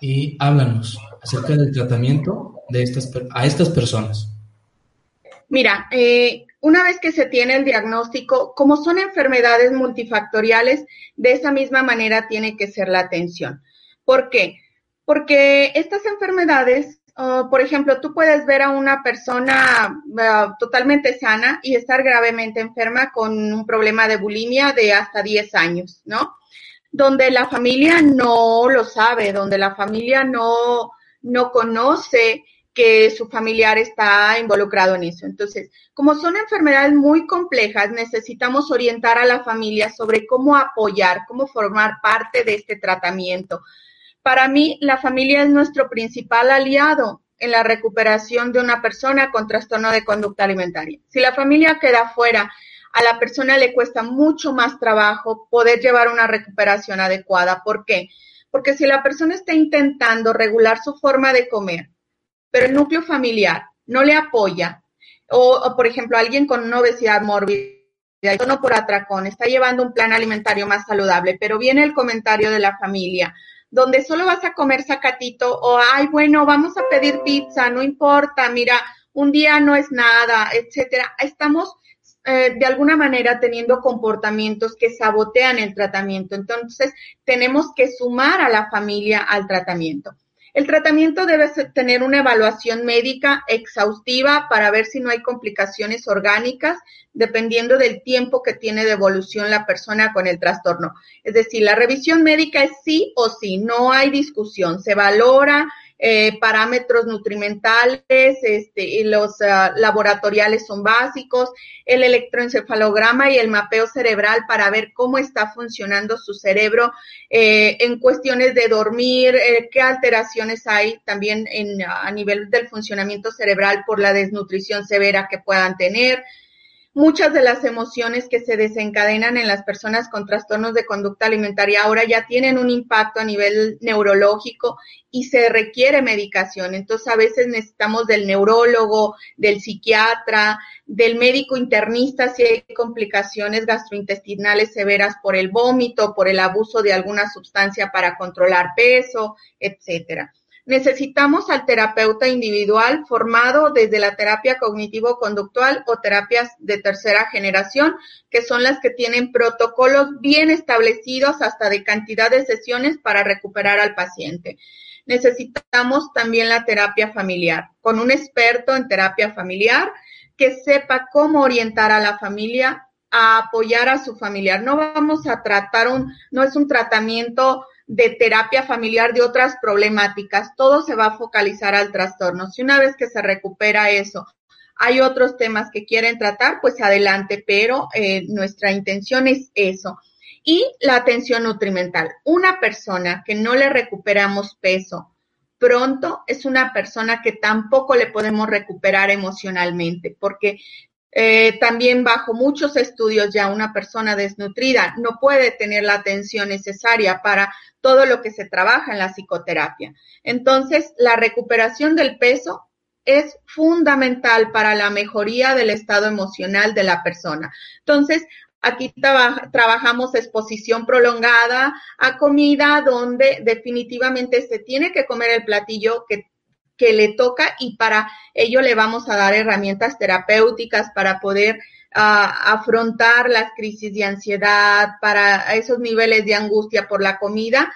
y háblanos acerca del tratamiento de estas, a estas personas. Mira, eh, una vez que se tiene el diagnóstico, como son enfermedades multifactoriales, de esa misma manera tiene que ser la atención. ¿Por qué? Porque estas enfermedades, por ejemplo, tú puedes ver a una persona uh, totalmente sana y estar gravemente enferma con un problema de bulimia de hasta 10 años, ¿no? Donde la familia no lo sabe, donde la familia no, no conoce que su familiar está involucrado en eso. Entonces, como son enfermedades muy complejas, necesitamos orientar a la familia sobre cómo apoyar, cómo formar parte de este tratamiento, para mí, la familia es nuestro principal aliado en la recuperación de una persona con trastorno de conducta alimentaria. Si la familia queda fuera, a la persona le cuesta mucho más trabajo poder llevar una recuperación adecuada. ¿Por qué? Porque si la persona está intentando regular su forma de comer, pero el núcleo familiar no le apoya, o, por ejemplo alguien con una obesidad mórbida, no por atracón, está llevando un plan alimentario más saludable, pero viene el comentario de la familia, donde solo vas a comer sacatito o, ay, bueno, vamos a pedir pizza, no importa, mira, un día no es nada, etcétera. Estamos eh, de alguna manera teniendo comportamientos que sabotean el tratamiento. Entonces, tenemos que sumar a la familia al tratamiento. El tratamiento debe tener una evaluación médica exhaustiva para ver si no hay complicaciones orgánicas, dependiendo del tiempo que tiene de evolución la persona con el trastorno. Es decir, la revisión médica es sí o sí, no hay discusión. Se valora eh, parámetros nutrimentales, este, y los ah, laboratoriales son básicos, el electroencefalograma y el mapeo cerebral para ver cómo está funcionando su cerebro eh, en cuestiones de dormir, eh, qué alteraciones hay también en, a nivel del funcionamiento cerebral por la desnutrición severa que puedan tener, Muchas de las emociones que se desencadenan en las personas con trastornos de conducta alimentaria ahora ya tienen un impacto a nivel neurológico y se requiere medicación. Entonces a veces necesitamos del neurólogo, del psiquiatra, del médico internista si hay complicaciones gastrointestinales severas por el vómito, por el abuso de alguna sustancia para controlar peso, etcétera necesitamos al terapeuta individual formado desde la terapia cognitivo-conductual o terapias de tercera generación, que son las que tienen protocolos bien establecidos hasta de cantidad de sesiones para recuperar al paciente. Necesitamos también la terapia familiar, con un experto en terapia familiar que sepa cómo orientar a la familia a apoyar a su familiar. No vamos a tratar un, no es un tratamiento de terapia familiar de otras problemáticas. Todo se va a focalizar al trastorno. Si una vez que se recupera eso, hay otros temas que quieren tratar, pues adelante, pero eh, nuestra intención es eso. Y la atención nutrimental. Una persona que no le recuperamos peso pronto es una persona que tampoco le podemos recuperar emocionalmente, porque eh, también bajo muchos estudios ya una persona desnutrida no puede tener la atención necesaria para todo lo que se trabaja en la psicoterapia. Entonces, la recuperación del peso es fundamental para la mejoría del estado emocional de la persona. Entonces, aquí trabajamos exposición prolongada a comida donde definitivamente se tiene que comer el platillo que que le toca y para ello le vamos a dar herramientas terapéuticas para poder ah, afrontar las crisis de ansiedad, para esos niveles de angustia por la comida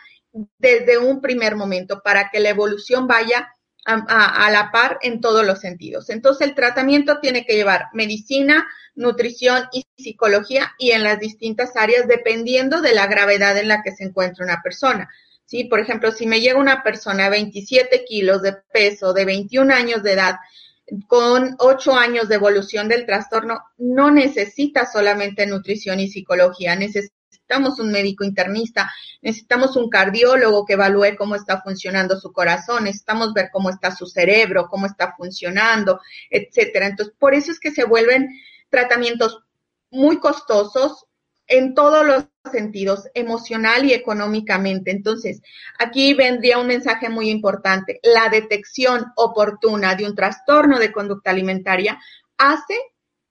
desde un primer momento, para que la evolución vaya a, a, la par en todos los sentidos. Entonces el tratamiento tiene que llevar medicina, nutrición y psicología y en las distintas áreas dependiendo de la gravedad en la que se encuentra una persona. ¿Sí? Por ejemplo, si me llega una persona de 27 kilos de peso, de 21 años de edad, con 8 años de evolución del trastorno, no necesita solamente nutrición y psicología, necesitamos un médico internista, necesitamos un cardiólogo que evalúe cómo está funcionando su corazón, necesitamos ver cómo está su cerebro, cómo está funcionando, etcétera. Entonces, por eso es que se vuelven tratamientos muy costosos, en todos los sentidos, emocional y económicamente. Entonces, aquí vendría un mensaje muy importante. La detección oportuna de un trastorno de conducta alimentaria hace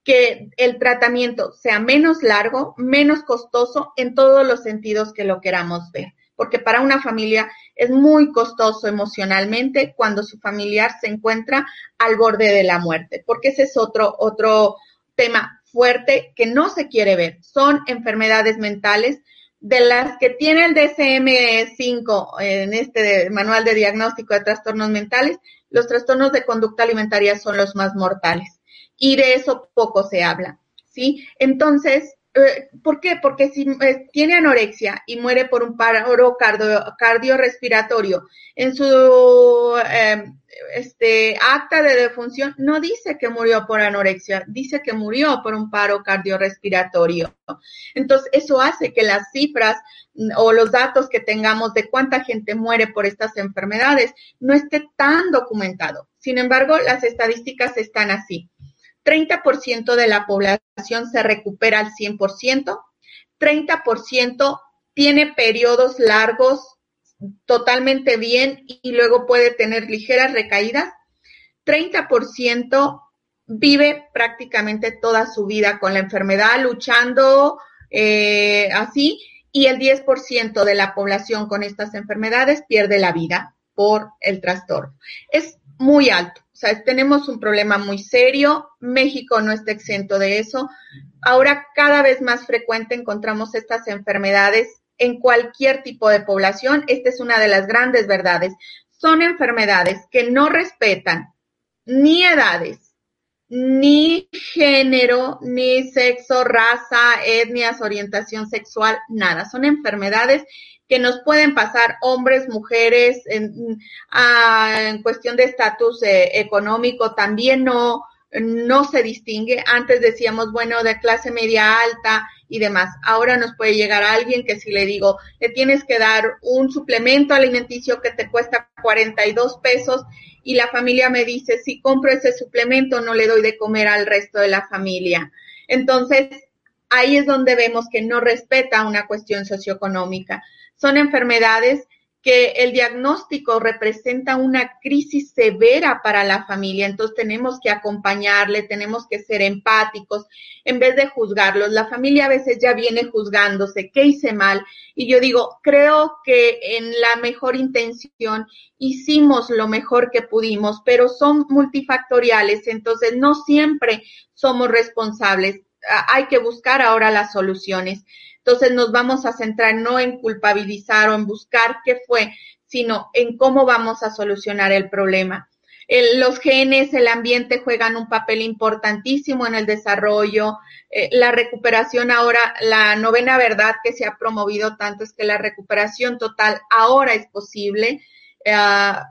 que el tratamiento sea menos largo, menos costoso en todos los sentidos que lo queramos ver. Porque para una familia es muy costoso emocionalmente cuando su familiar se encuentra al borde de la muerte, porque ese es otro, otro tema fuerte que no se quiere ver. Son enfermedades mentales de las que tiene el DSM-5 en este manual de diagnóstico de trastornos mentales, los trastornos de conducta alimentaria son los más mortales y de eso poco se habla, ¿sí? Entonces, eh, ¿Por qué? Porque si eh, tiene anorexia y muere por un paro cardio, cardiorrespiratorio en su em, este, acta de defunción, no dice que murió por anorexia, dice que murió por un paro cardiorrespiratorio. Entonces, eso hace que las cifras mm, o los datos que tengamos de cuánta gente muere por estas enfermedades no esté tan documentado. Sin embargo, las estadísticas están así. 30% de la población se recupera al 100%, 30% tiene periodos largos totalmente bien y luego puede tener ligeras recaídas, 30% vive prácticamente toda su vida con la enfermedad, luchando eh, así, y el 10% de la población con estas enfermedades pierde la vida por el trastorno. Es muy alto. O sea, tenemos un problema muy serio. México no está exento de eso. Ahora cada vez más frecuente encontramos estas enfermedades en cualquier tipo de población. Esta es una de las grandes verdades. son enfermedades que no respetan ni edades, ni género, ni sexo, raza, etnias, orientación sexual, nada. Son enfermedades que nos pueden pasar hombres, mujeres, en, en cuestión de estatus eh, económico también no, no se distingue. Antes decíamos, bueno, de clase media alta y demás. Ahora nos puede llegar alguien que si le digo, le tienes que dar un suplemento alimenticio que te cuesta 42 pesos y la familia me dice, si compro ese suplemento no le doy de comer al resto de la familia. Entonces, ahí es donde vemos que no respeta una cuestión socioeconómica. Son enfermedades que el diagnóstico representa una crisis severa para la familia, entonces tenemos que acompañarle, tenemos que ser empáticos en vez de juzgarlos. La familia a veces ya viene juzgándose, ¿qué hice mal? Y yo digo, creo que en la mejor intención hicimos lo mejor que pudimos, pero son multifactoriales, entonces no siempre somos responsables. Hay que buscar ahora las soluciones. Entonces nos vamos a centrar no en culpabilizar o en buscar qué fue, sino en cómo vamos a solucionar el problema. los genes, el ambiente juegan un papel importantísimo en el desarrollo. Eh, la recuperación ahora, la novena verdad que se ha promovido tanto es que la recuperación total ahora es posible. Eh,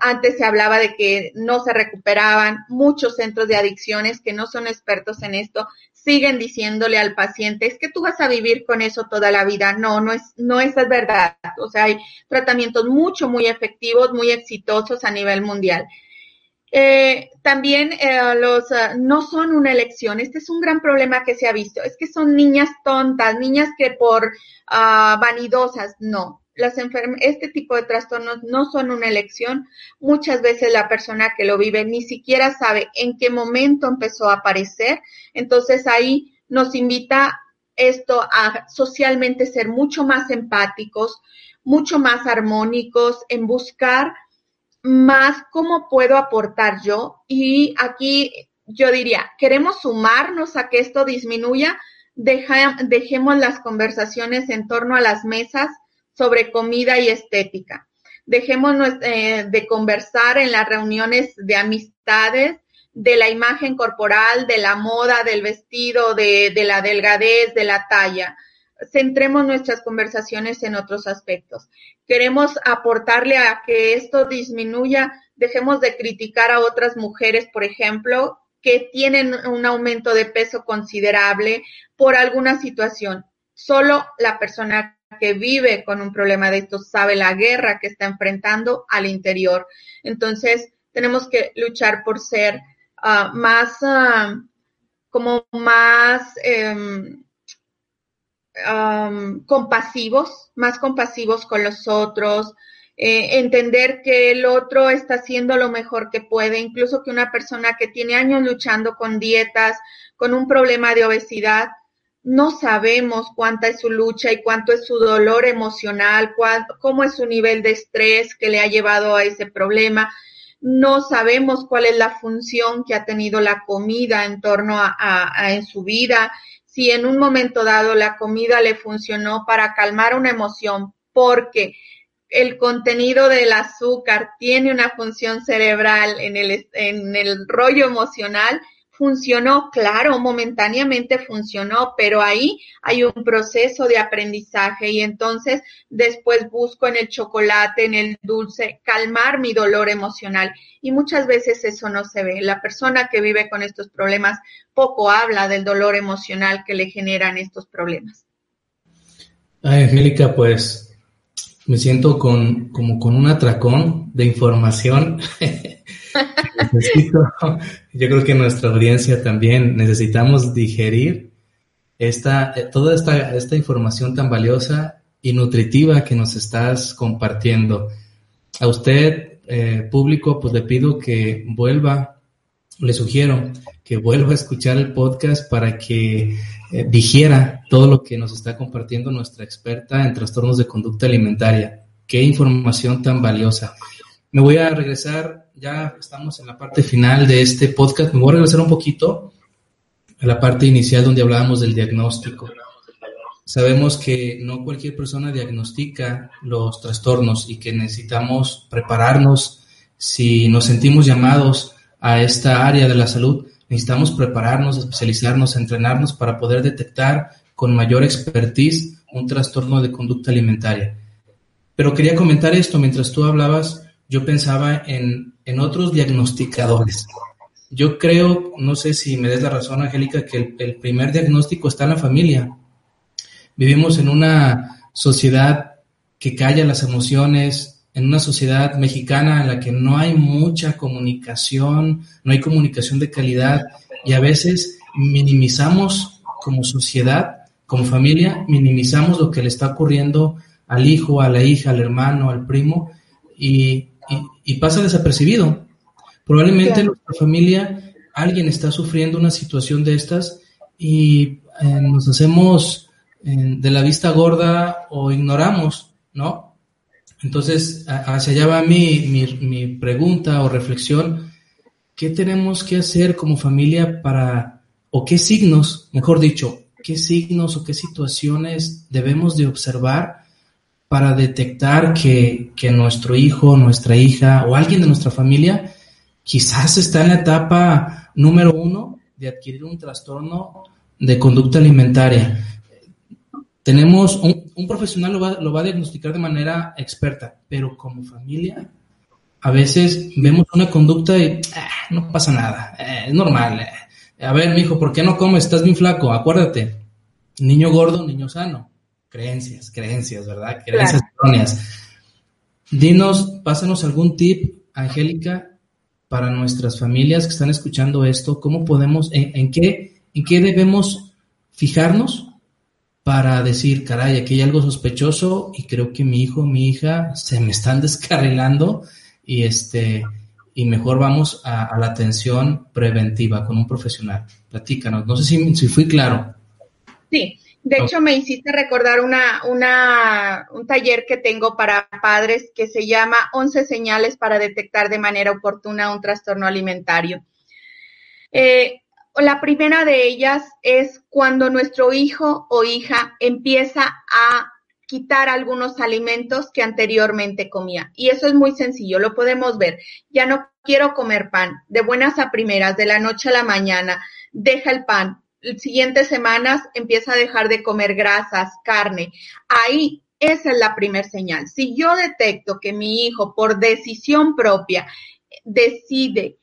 antes se hablaba de que no se recuperaban muchos centros de adicciones que no son expertos en esto siguen diciéndole al paciente, es que tú vas a vivir con eso toda la vida. No, no es, no es verdad. O sea, hay tratamientos mucho, muy efectivos, muy exitosos a nivel mundial. Eh, también eh, los uh, no son una elección. Este es un gran problema que se ha visto. Es que son niñas tontas, niñas que por uh, vanidosas, no las este tipo de trastornos no son una elección. Muchas veces la persona que lo vive ni siquiera sabe en qué momento empezó a aparecer. Entonces ahí nos invita esto a socialmente ser mucho más empáticos, mucho más armónicos, en buscar más cómo puedo aportar yo. Y aquí yo diría, queremos sumarnos a que esto disminuya, dejemos las conversaciones en torno a las mesas sobre comida y estética. Dejemos eh, de conversar en las reuniones de amistades de la imagen corporal, de la moda, del vestido, de, de la delgadez, de la talla. Centremos nuestras conversaciones en otros aspectos. Queremos aportarle a que esto disminuya, dejemos de criticar a otras mujeres, por ejemplo, que tienen un aumento de peso considerable por alguna situación. Solo la persona que vive con un problema de esto sabe la guerra que está enfrentando al interior. Entonces, tenemos que luchar por ser uh, más, uh, como más um, compasivos, más compasivos con los otros, eh, entender que el otro está haciendo lo mejor que puede, incluso que una persona que tiene años luchando con dietas, con un problema de obesidad, no sabemos cuánta es su lucha y cuánto es su dolor emocional, cómo es su nivel de estrés que le ha llevado a ese problema. No sabemos cuál es la función que ha tenido la comida en torno a, en su vida. Si en un momento dado la comida le funcionó para calmar una emoción porque el contenido del azúcar tiene una función cerebral en el, en el rollo emocional, funcionó, claro, momentáneamente funcionó, pero ahí hay un proceso de aprendizaje y entonces después busco en el chocolate, en el dulce, calmar mi dolor emocional y muchas veces eso no se ve. La persona que vive con estos problemas poco habla del dolor emocional que le generan estos problemas. Ay, Angélica, pues me siento con, como con un atracón de información. yo creo que nuestra audiencia también necesitamos digerir esta, toda esta, esta información tan valiosa y nutritiva que nos estás compartiendo. A usted, eh, público, pues le pido que vuelva, le sugiero que vuelva a escuchar el podcast para que eh, digiera todo lo que nos está compartiendo nuestra experta en trastornos de conducta alimentaria. Qué información tan valiosa. Me voy a regresar, ya estamos en la parte final de este podcast, me voy a regresar un poquito a la parte inicial donde hablábamos del diagnóstico. Sabemos que no cualquier persona diagnostica los trastornos y que necesitamos prepararnos si nos sentimos llamados a esta área de la salud, necesitamos prepararnos, especializarnos, entrenarnos para poder detectar con mayor expertise un trastorno de conducta alimentaria. Pero quería comentar esto, mientras tú hablabas, yo pensaba en, en otros diagnosticadores. Yo creo, no sé si me des la razón, Angélica, que el, primer diagnóstico está en la familia. Vivimos en una sociedad que calla las emociones, en una sociedad mexicana en la que no hay mucha comunicación, no hay comunicación de calidad y a veces minimizamos como sociedad, como familia, minimizamos lo que le está ocurriendo al hijo, a la hija, al hermano, al primo y, pasa desapercibido. Probablemente en nuestra familia alguien está sufriendo una situación de estas y eh, nos hacemos eh, de la vista gorda o ignoramos, ¿no? Entonces, hacia allá va mi, mi, mi pregunta o reflexión. ¿Qué tenemos que hacer como familia para, o qué signos, mejor dicho, qué signos o qué situaciones debemos de observar para detectar que, que, nuestro hijo, nuestra hija o alguien de nuestra familia quizás está en la etapa número uno de adquirir un trastorno de conducta alimentaria. Tenemos un, un profesional lo va, lo va, a diagnosticar de manera experta, pero como familia a veces vemos una conducta y ah, no pasa nada, eh, es normal. Eh. A ver, hijo, ¿por qué no comes? Estás bien flaco, acuérdate. Niño gordo, niño sano. Creencias, creencias, ¿verdad? Creencias erróneas. Dinos, pásanos algún tip, Angélica, para nuestras familias que están escuchando esto, ¿cómo podemos, en, qué, en qué debemos fijarnos para decir, caray, aquí hay algo sospechoso y creo que mi hijo, mi hija se me están descarrilando y este y mejor vamos a, la atención preventiva con un profesional. Platícanos, no sé si, si fui claro. Sí, de hecho, me hiciste recordar una, una, un taller que tengo para padres que se llama 11 señales para detectar de manera oportuna un trastorno alimentario. Eh, la primera de ellas es cuando nuestro hijo o hija empieza a quitar algunos alimentos que anteriormente comía. Y eso es muy sencillo, lo podemos ver. Ya no quiero comer pan, de buenas a primeras, de la noche a la mañana, deja el pan, siguientes semanas empieza a dejar de comer grasas, carne. Ahí esa es la primera señal. Si yo detecto que mi hijo por decisión propia decide,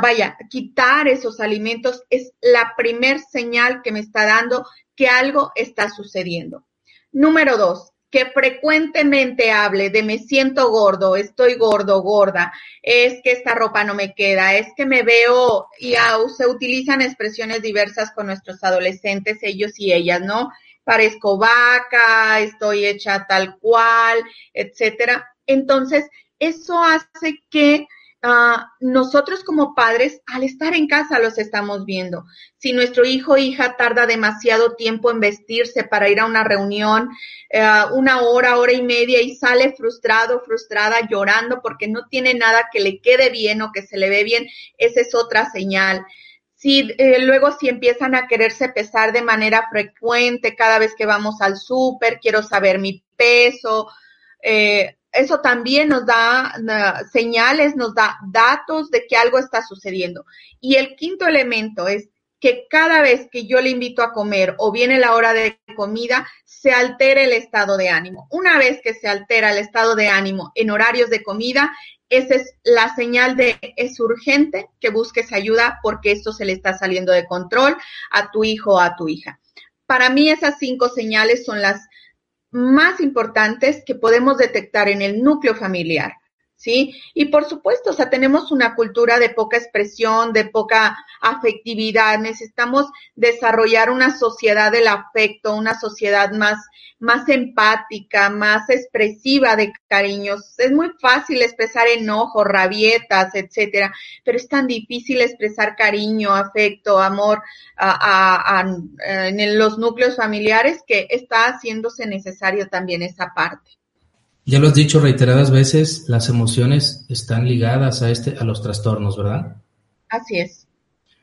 vaya, quitar esos alimentos, es la primer señal que me está dando que algo está sucediendo. Número dos, que frecuentemente hable de me siento gordo, estoy gordo, gorda, es que esta ropa no me queda, es que me veo, y se utilizan expresiones diversas con nuestros adolescentes, ellos y ellas, ¿no? Parezco vaca, estoy hecha tal cual, etcétera. Entonces, eso hace que Ah, nosotros como padres, al estar en casa los estamos viendo. Si nuestro hijo o hija tarda demasiado tiempo en vestirse para ir a una reunión, eh, una hora, hora y media y sale frustrado, frustrada, llorando porque no tiene nada que le quede bien o que se le ve bien, esa es otra señal. Si eh, luego si empiezan a quererse pesar de manera frecuente cada vez que vamos al súper, quiero saber mi peso, eh, eso también nos da señales, nos da datos de que algo está sucediendo. Y el quinto elemento es que cada vez que yo le invito a comer o viene la hora de comida, se altera el estado de ánimo. Una vez que se altera el estado de ánimo en horarios de comida, esa es la señal de es urgente que busques ayuda porque esto se le está saliendo de control a tu hijo o a tu hija. Para mí esas cinco señales son las más importantes que podemos detectar en el núcleo familiar. ¿Sí? Y por supuesto, o sea, tenemos una cultura de poca expresión, de poca afectividad, necesitamos desarrollar una sociedad del afecto, una sociedad más, más empática, más expresiva de cariños. Es muy fácil expresar enojo, rabietas, etcétera, pero es tan difícil expresar cariño, afecto, amor a, en los núcleos familiares que está haciéndose necesario también esa parte. Ya lo has dicho reiteradas veces, las emociones están ligadas a este, a los trastornos, ¿verdad? Así es.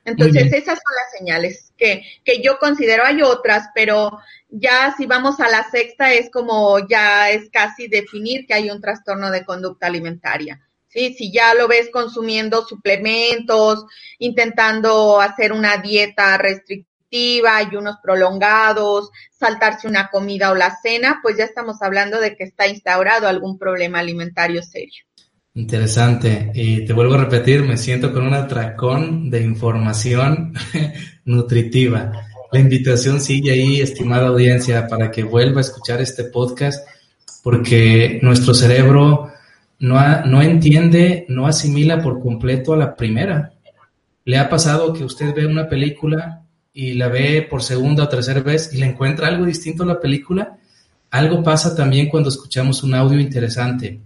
Entonces, esas son las señales que, que yo considero, hay otras, pero ya si vamos a la sexta es como ya es casi definir que hay un trastorno de conducta alimentaria. ¿sí? Si ya lo ves consumiendo suplementos, intentando hacer una dieta restrictiva, ayunos prolongados, saltarse una comida o la cena, pues ya estamos hablando de que está instaurado algún problema alimentario serio. Interesante. Y te vuelvo a repetir, me siento con un atracón de información nutritiva. La invitación sigue ahí, estimada audiencia, para que vuelva a escuchar este podcast, porque nuestro cerebro no, no entiende, no asimila por completo a la primera. ¿Le ha pasado que usted ve una película y la ve por segunda o tercera vez y le encuentra algo distinto a la película? Algo pasa también cuando escuchamos un audio interesante.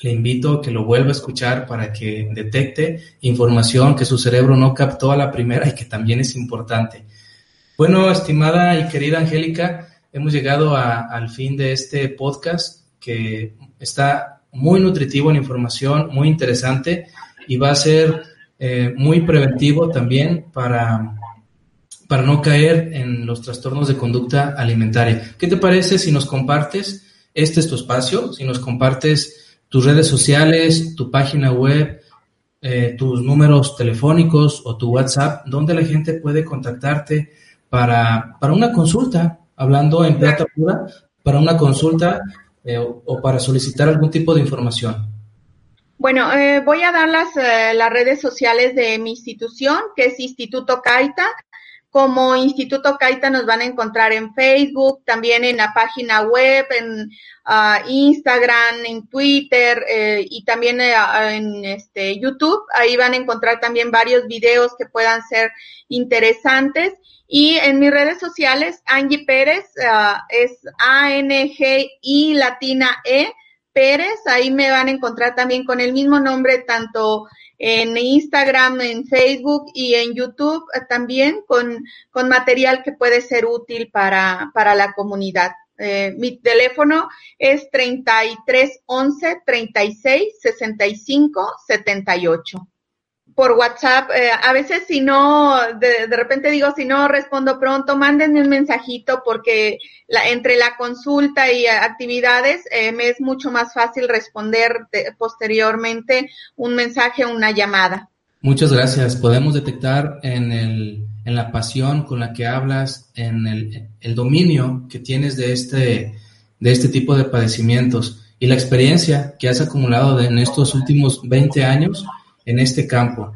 Le invito a que lo vuelva a escuchar para que detecte información que su cerebro no captó a la primera y que también es importante. Bueno, estimada y querida Angélica, hemos llegado al fin de este podcast que está muy nutritivo en información, muy interesante y va a ser eh, muy preventivo también para, para no caer en los trastornos de conducta alimentaria. ¿Qué te parece si nos compartes? Este es tu espacio, si nos compartes tus redes sociales, tu página web, eh, tus números telefónicos o tu WhatsApp, donde la gente puede contactarte para, para una consulta, hablando en plata pura, para una consulta eh, o para solicitar algún tipo de información? Bueno, eh, voy a dar las, eh, las redes sociales de mi institución, que es Instituto Caita. Como Instituto Caita nos van a encontrar en Facebook, también en la página web, en uh, Instagram, en Twitter y también en este, YouTube. Ahí van a encontrar también varios videos que puedan ser interesantes. Y en mis redes sociales, Angie Pérez, uh, es A-N-G-I latina E Pérez. Ahí me van a encontrar también con el mismo nombre, tanto en Instagram, en Facebook y en YouTube uh, también con, con material que puede ser útil para, para la comunidad. Eh, mi teléfono es 3311 36 65 78 por WhatsApp. Eh, a veces si no, de, de, repente digo, si no respondo pronto, mándenme un mensajito porque la, entre la consulta y actividades eh, me es mucho más fácil responder de, posteriormente un mensaje o una llamada. Muchas gracias. Podemos detectar en, el, en la pasión con la que hablas, en el, el dominio que tienes de este, de este tipo de padecimientos y la experiencia que has acumulado en estos últimos 20 años en este campo.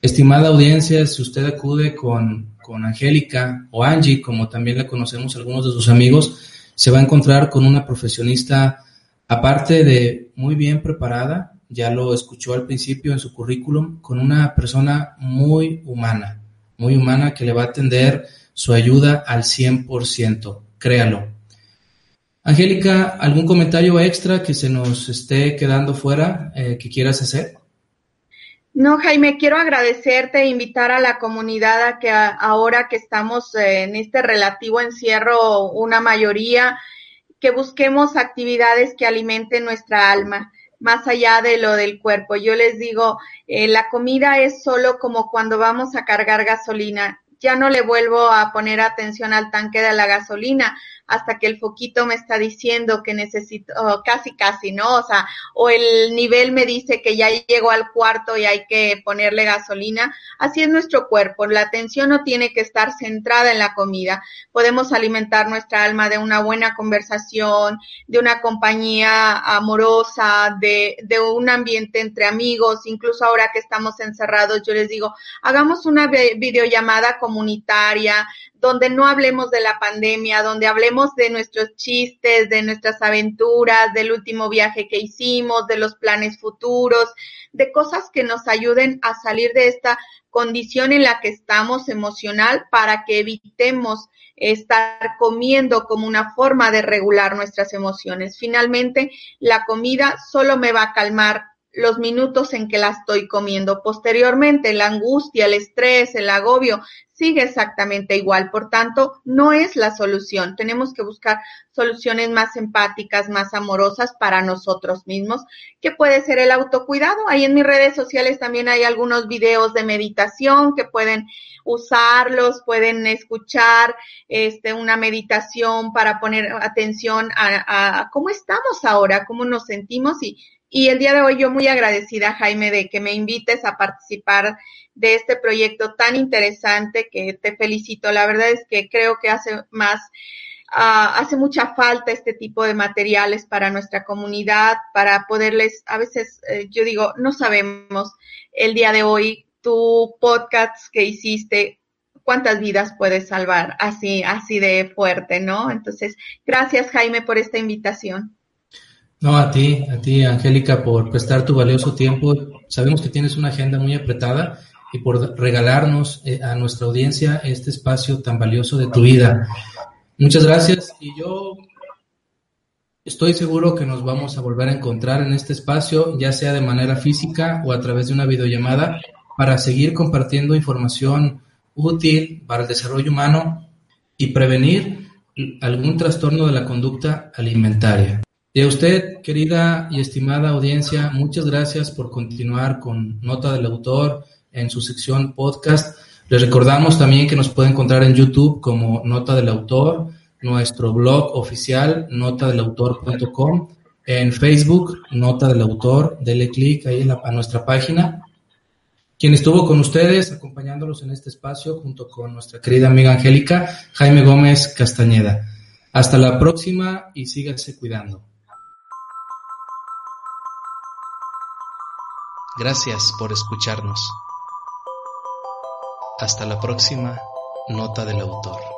Estimada audiencia, si usted acude con, con Angélica o Angie, como también la conocemos algunos de sus amigos, se va a encontrar con una profesionista, aparte de muy bien preparada, ya lo escuchó al principio en su currículum, con una persona muy humana, muy humana que le va a atender su ayuda al 100%, créalo. Angélica, ¿algún comentario extra que se nos esté quedando fuera eh, que quieras hacer? No, Jaime, quiero agradecerte e invitar a la comunidad a que ahora que estamos en este relativo encierro, una mayoría, que busquemos actividades que alimenten nuestra alma, más allá de lo del cuerpo. Yo les digo, eh, la comida es solo como cuando vamos a cargar gasolina. Ya no le vuelvo a poner atención al tanque de la gasolina hasta que el foquito me está diciendo que necesito, oh, casi, casi, ¿no? O sea, o el nivel me dice que ya llegó al cuarto y hay que ponerle gasolina. Así es nuestro cuerpo. La atención no tiene que estar centrada en la comida. Podemos alimentar nuestra alma de una buena conversación, de una compañía amorosa, de, de un ambiente entre amigos, incluso ahora que estamos encerrados, yo les digo, hagamos una videollamada comunitaria, donde no hablemos de la pandemia, donde hablemos de nuestros chistes, de nuestras aventuras, del último viaje que hicimos, de los planes futuros, de cosas que nos ayuden a salir de esta condición en la que estamos emocional para que evitemos estar comiendo como una forma de regular nuestras emociones. Finalmente, la comida solo me va a calmar los minutos en que la estoy comiendo. Posteriormente, la angustia, el estrés, el agobio sigue exactamente igual. Por tanto, no es la solución. Tenemos que buscar soluciones más empáticas, más amorosas para nosotros mismos, que puede ser el autocuidado. Ahí en mis redes sociales también hay algunos videos de meditación que pueden usarlos, pueden escuchar este, una meditación para poner atención a, a cómo estamos ahora, cómo nos sentimos y Y el día de hoy yo muy agradecida, Jaime, de que me invites a participar de este proyecto tan interesante que te felicito. La verdad es que creo que hace más, uh, hace mucha falta este tipo de materiales para nuestra comunidad, para poderles, a veces eh, yo digo, no sabemos el día de hoy tu podcast que hiciste cuántas vidas puedes salvar así, así de fuerte, ¿no? Entonces, gracias Jaime por esta invitación. No, a ti, a ti, Angélica, por prestar tu valioso tiempo. Sabemos que tienes una agenda muy apretada y por regalarnos eh, a nuestra audiencia este espacio tan valioso de tu vida. Muchas gracias y yo estoy seguro que nos vamos a volver a encontrar en este espacio, ya sea de manera física o a través de una videollamada, para seguir compartiendo información útil para el desarrollo humano y prevenir algún trastorno de la conducta alimentaria. Y a usted, querida y estimada audiencia, muchas gracias por continuar con Nota del Autor en su sección podcast. Les recordamos también que nos puede encontrar en YouTube como Nota del Autor, nuestro blog oficial notadelautor.com, en Facebook Nota del Autor, dele clic ahí a nuestra página quien estuvo con ustedes acompañándolos en este espacio junto con nuestra querida amiga Angélica, Jaime Gómez Castañeda. Hasta la próxima y síganse cuidando. Gracias por escucharnos. Hasta la próxima nota del autor.